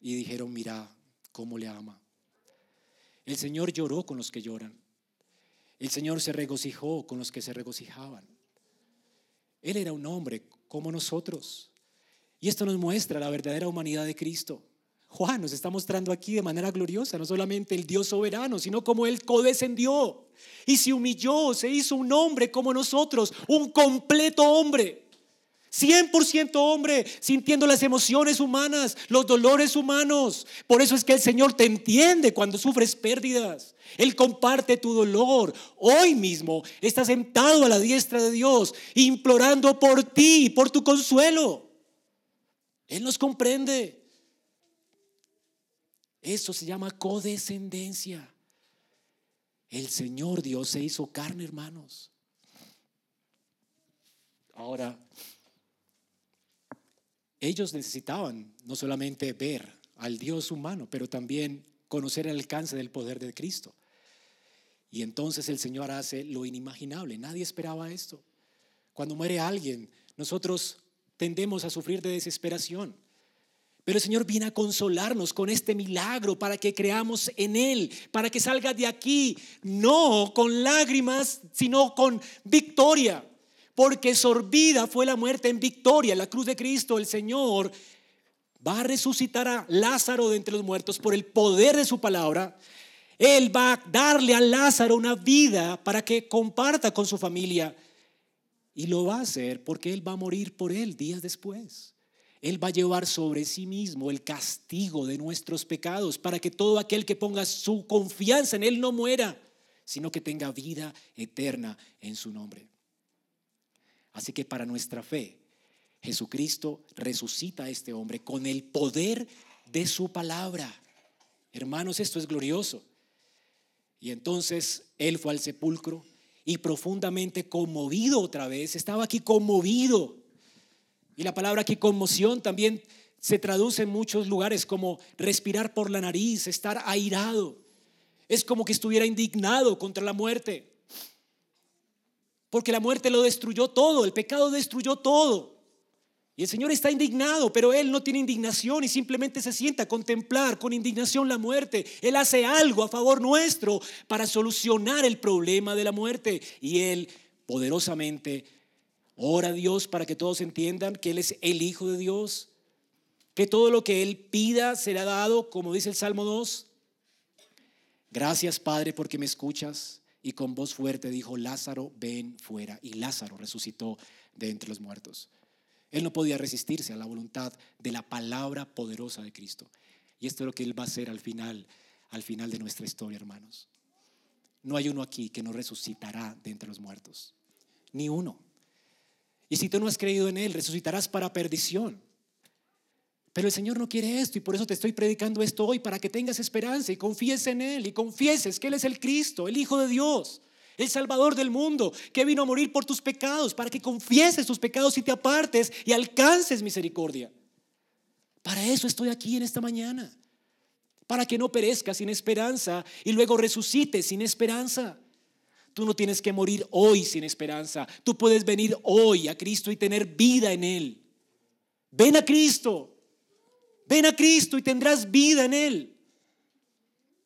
y dijeron, mira cómo le ama. El Señor lloró con los que lloran. El Señor se regocijó con los que se regocijaban. Él era un hombre como nosotros. Y esto nos muestra la verdadera humanidad de Cristo. Juan nos está mostrando aquí de manera gloriosa, no solamente el Dios soberano, sino como Él codescendió y se humilló, se hizo un hombre como nosotros, un completo hombre. 100% hombre, sintiendo las emociones humanas, los dolores humanos. Por eso es que el Señor te entiende cuando sufres pérdidas. Él comparte tu dolor. Hoy mismo está sentado a la diestra de Dios, implorando por ti, por tu consuelo. Él nos comprende. Eso se llama codescendencia. El Señor Dios se hizo carne, hermanos. Ahora, ellos necesitaban no solamente ver al Dios humano, pero también conocer el alcance del poder de Cristo. Y entonces el Señor hace lo inimaginable. Nadie esperaba esto. Cuando muere alguien, nosotros tendemos a sufrir de desesperación. Pero el Señor viene a consolarnos con este milagro para que creamos en Él, para que salga de aquí, no con lágrimas, sino con victoria porque sorbida fue la muerte en victoria. La cruz de Cristo, el Señor va a resucitar a Lázaro de entre los muertos por el poder de su palabra. Él va a darle a Lázaro una vida para que comparta con su familia. Y lo va a hacer porque Él va a morir por Él días después. Él va a llevar sobre sí mismo el castigo de nuestros pecados para que todo aquel que ponga su confianza en Él no muera, sino que tenga vida eterna en su nombre. Así que para nuestra fe, Jesucristo resucita a este hombre con el poder de su palabra. Hermanos, esto es glorioso. Y entonces él fue al sepulcro y profundamente conmovido otra vez, estaba aquí conmovido. Y la palabra aquí conmoción también se traduce en muchos lugares como respirar por la nariz, estar airado. Es como que estuviera indignado contra la muerte. Porque la muerte lo destruyó todo, el pecado destruyó todo. Y el Señor está indignado, pero Él no tiene indignación y simplemente se sienta a contemplar con indignación la muerte. Él hace algo a favor nuestro para solucionar el problema de la muerte. Y Él poderosamente ora a Dios para que todos entiendan que Él es el Hijo de Dios, que todo lo que Él pida será dado, como dice el Salmo 2. Gracias Padre porque me escuchas y con voz fuerte dijo, Lázaro, ven fuera. Y Lázaro resucitó de entre los muertos. Él no podía resistirse a la voluntad de la palabra poderosa de Cristo. Y esto es lo que Él va a hacer al final, al final de nuestra historia, hermanos. No hay uno aquí que no resucitará de entre los muertos. Ni uno. Y si tú no has creído en Él, resucitarás para perdición. Pero el Señor no quiere esto y por eso te estoy predicando esto hoy, para que tengas esperanza y confíes en Él y confieses que Él es el Cristo, el Hijo de Dios, el Salvador del mundo, que vino a morir por tus pecados, para que confieses tus pecados y te apartes y alcances misericordia. Para eso estoy aquí en esta mañana, para que no perezcas sin esperanza y luego resucites sin esperanza. Tú no tienes que morir hoy sin esperanza. Tú puedes venir hoy a Cristo y tener vida en Él. Ven a Cristo. Ven a Cristo y tendrás vida en Él.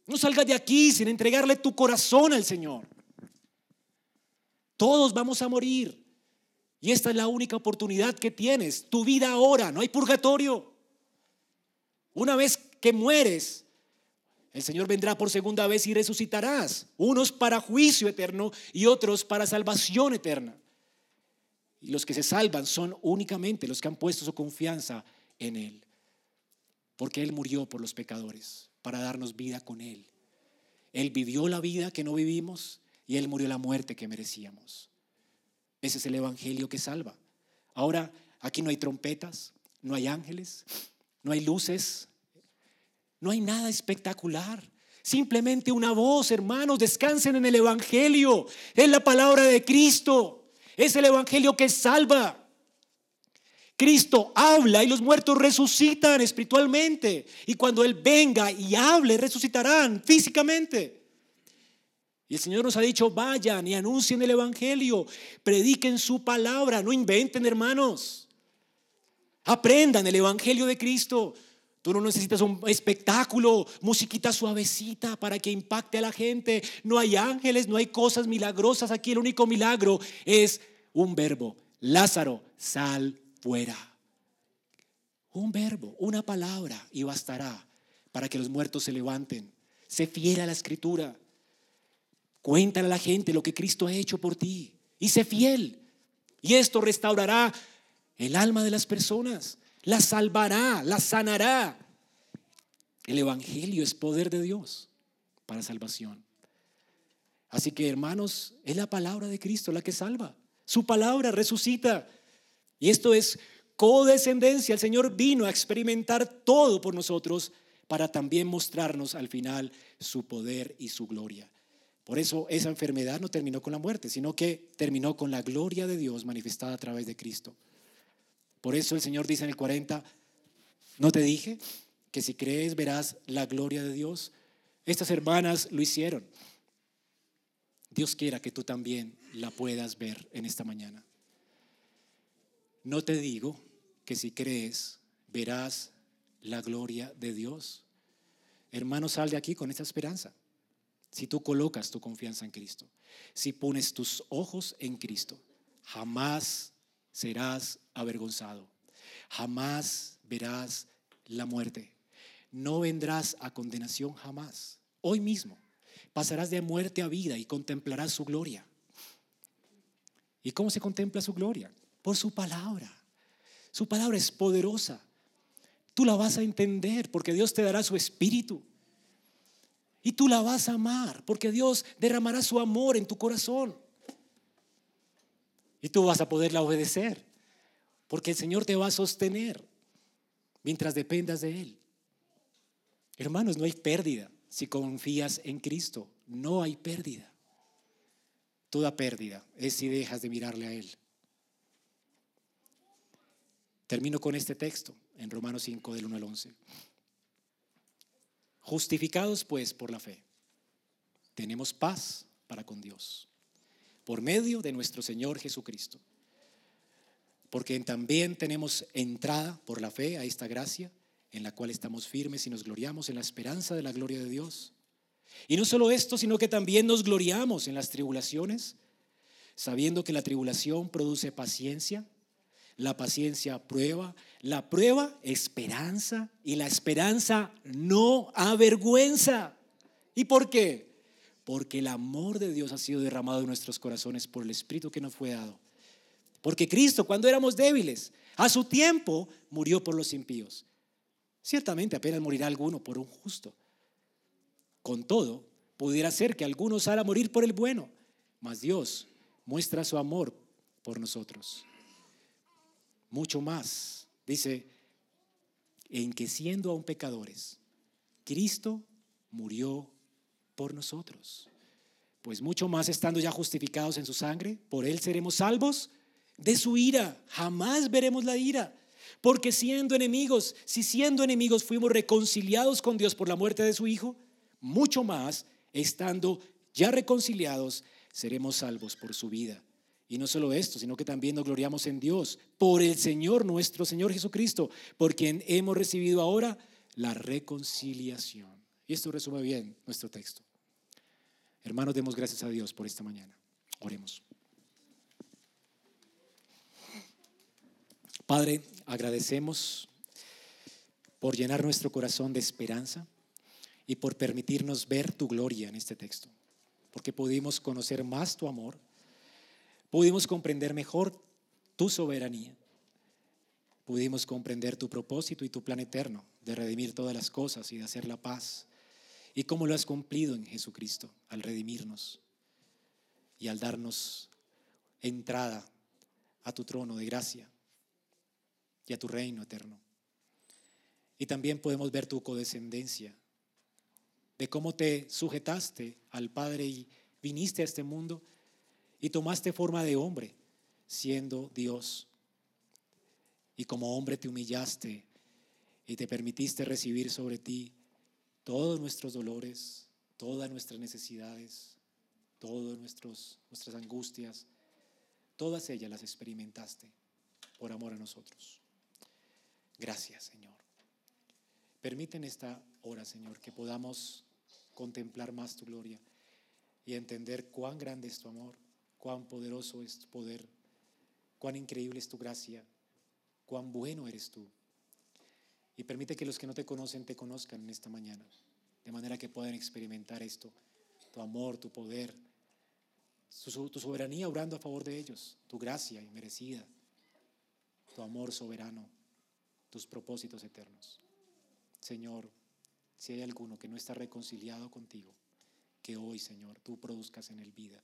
No salgas de aquí sin entregarle tu corazón al Señor. Todos vamos a morir. Y esta es la única oportunidad que tienes. Tu vida ahora, no hay purgatorio. Una vez que mueres, el Señor vendrá por segunda vez y resucitarás, unos para juicio eterno y otros para salvación eterna. Y los que se salvan son únicamente los que han puesto su confianza en Él, porque Él murió por los pecadores, para darnos vida con Él. Él vivió la vida que no vivimos y Él murió la muerte que merecíamos. Ese es el Evangelio que salva. Ahora, aquí no hay trompetas, no hay ángeles, no hay luces, no hay nada espectacular. Simplemente una voz, hermanos, descansen en el Evangelio. Es la palabra de Cristo. Es el Evangelio que salva. Cristo habla y los muertos resucitan espiritualmente. Y cuando Él venga y hable, resucitarán físicamente. Y el Señor nos ha dicho, vayan y anuncien el Evangelio, prediquen su palabra, no inventen hermanos. Aprendan el Evangelio de Cristo. Tú no necesitas un espectáculo, musiquita suavecita para que impacte a la gente. No hay ángeles, no hay cosas milagrosas. Aquí el único milagro es un verbo. Lázaro, sal fuera. Un verbo, una palabra y bastará para que los muertos se levanten. Se fiera a la escritura. Cuéntale a la gente lo que Cristo ha hecho por ti y sé fiel. Y esto restaurará el alma de las personas la salvará, la sanará. El Evangelio es poder de Dios para salvación. Así que hermanos, es la palabra de Cristo la que salva. Su palabra resucita. Y esto es codescendencia. El Señor vino a experimentar todo por nosotros para también mostrarnos al final su poder y su gloria. Por eso esa enfermedad no terminó con la muerte, sino que terminó con la gloria de Dios manifestada a través de Cristo. Por eso el Señor dice en el 40, ¿no te dije que si crees verás la gloria de Dios? Estas hermanas lo hicieron. Dios quiera que tú también la puedas ver en esta mañana. No te digo que si crees verás la gloria de Dios. Hermano, sal de aquí con esta esperanza. Si tú colocas tu confianza en Cristo, si pones tus ojos en Cristo, jamás serás avergonzado. Jamás verás la muerte. No vendrás a condenación jamás. Hoy mismo pasarás de muerte a vida y contemplarás su gloria. ¿Y cómo se contempla su gloria? Por su palabra. Su palabra es poderosa. Tú la vas a entender porque Dios te dará su espíritu. Y tú la vas a amar porque Dios derramará su amor en tu corazón. Y tú vas a poderla obedecer. Porque el Señor te va a sostener mientras dependas de Él. Hermanos, no hay pérdida si confías en Cristo. No hay pérdida. Toda pérdida es si dejas de mirarle a Él. Termino con este texto en Romanos 5 del 1 al 11. Justificados pues por la fe, tenemos paz para con Dios por medio de nuestro Señor Jesucristo. Porque también tenemos entrada por la fe a esta gracia en la cual estamos firmes y nos gloriamos en la esperanza de la gloria de Dios. Y no solo esto, sino que también nos gloriamos en las tribulaciones, sabiendo que la tribulación produce paciencia, la paciencia prueba, la prueba esperanza y la esperanza no avergüenza. ¿Y por qué? Porque el amor de Dios ha sido derramado en nuestros corazones por el Espíritu que nos fue dado. Porque Cristo, cuando éramos débiles, a su tiempo murió por los impíos. Ciertamente apenas morirá alguno por un justo. Con todo, pudiera ser que algunos hará morir por el bueno, mas Dios muestra su amor por nosotros. Mucho más, dice, en que siendo aún pecadores, Cristo murió por nosotros. Pues mucho más estando ya justificados en su sangre, por él seremos salvos de su ira. Jamás veremos la ira. Porque siendo enemigos, si siendo enemigos fuimos reconciliados con Dios por la muerte de su Hijo, mucho más, estando ya reconciliados, seremos salvos por su vida. Y no solo esto, sino que también nos gloriamos en Dios, por el Señor nuestro Señor Jesucristo, por quien hemos recibido ahora la reconciliación. Y esto resume bien nuestro texto. Hermanos, demos gracias a Dios por esta mañana. Oremos. Padre, agradecemos por llenar nuestro corazón de esperanza y por permitirnos ver tu gloria en este texto, porque pudimos conocer más tu amor, pudimos comprender mejor tu soberanía, pudimos comprender tu propósito y tu plan eterno de redimir todas las cosas y de hacer la paz, y cómo lo has cumplido en Jesucristo al redimirnos y al darnos entrada a tu trono de gracia y a tu reino eterno. Y también podemos ver tu codescendencia, de cómo te sujetaste al Padre y viniste a este mundo y tomaste forma de hombre, siendo Dios. Y como hombre te humillaste y te permitiste recibir sobre ti todos nuestros dolores, todas nuestras necesidades, todas nuestras angustias, todas ellas las experimentaste por amor a nosotros. Gracias, Señor. Permite en esta hora, Señor, que podamos contemplar más tu gloria y entender cuán grande es tu amor, cuán poderoso es tu poder, cuán increíble es tu gracia, cuán bueno eres tú. Y permite que los que no te conocen te conozcan en esta mañana, de manera que puedan experimentar esto, tu amor, tu poder, tu soberanía obrando a favor de ellos, tu gracia inmerecida, tu amor soberano, tus propósitos eternos. Señor, si hay alguno que no está reconciliado contigo, que hoy, Señor, tú produzcas en él vida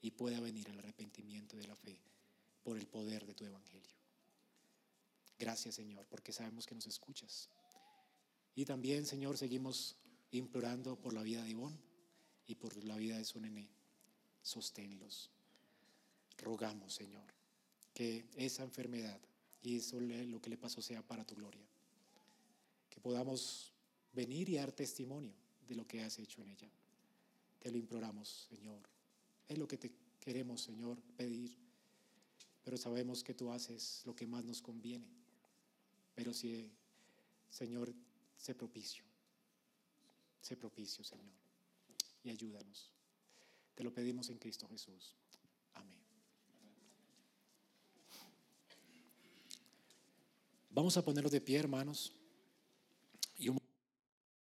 y pueda venir al arrepentimiento de la fe por el poder de tu evangelio. Gracias, Señor, porque sabemos que nos escuchas. Y también, Señor, seguimos implorando por la vida de Ivonne y por la vida de su nené. Sosténlos. Rogamos, Señor, que esa enfermedad y eso lo que le pasó sea para tu gloria podamos venir y dar testimonio de lo que has hecho en ella. Te lo imploramos, Señor. Es lo que te queremos, Señor, pedir. Pero sabemos que tú haces lo que más nos conviene. Pero si, Señor, sé propicio. Sé propicio, Señor. Y ayúdanos. Te lo pedimos en Cristo Jesús. Amén. Vamos a ponernos de pie, hermanos.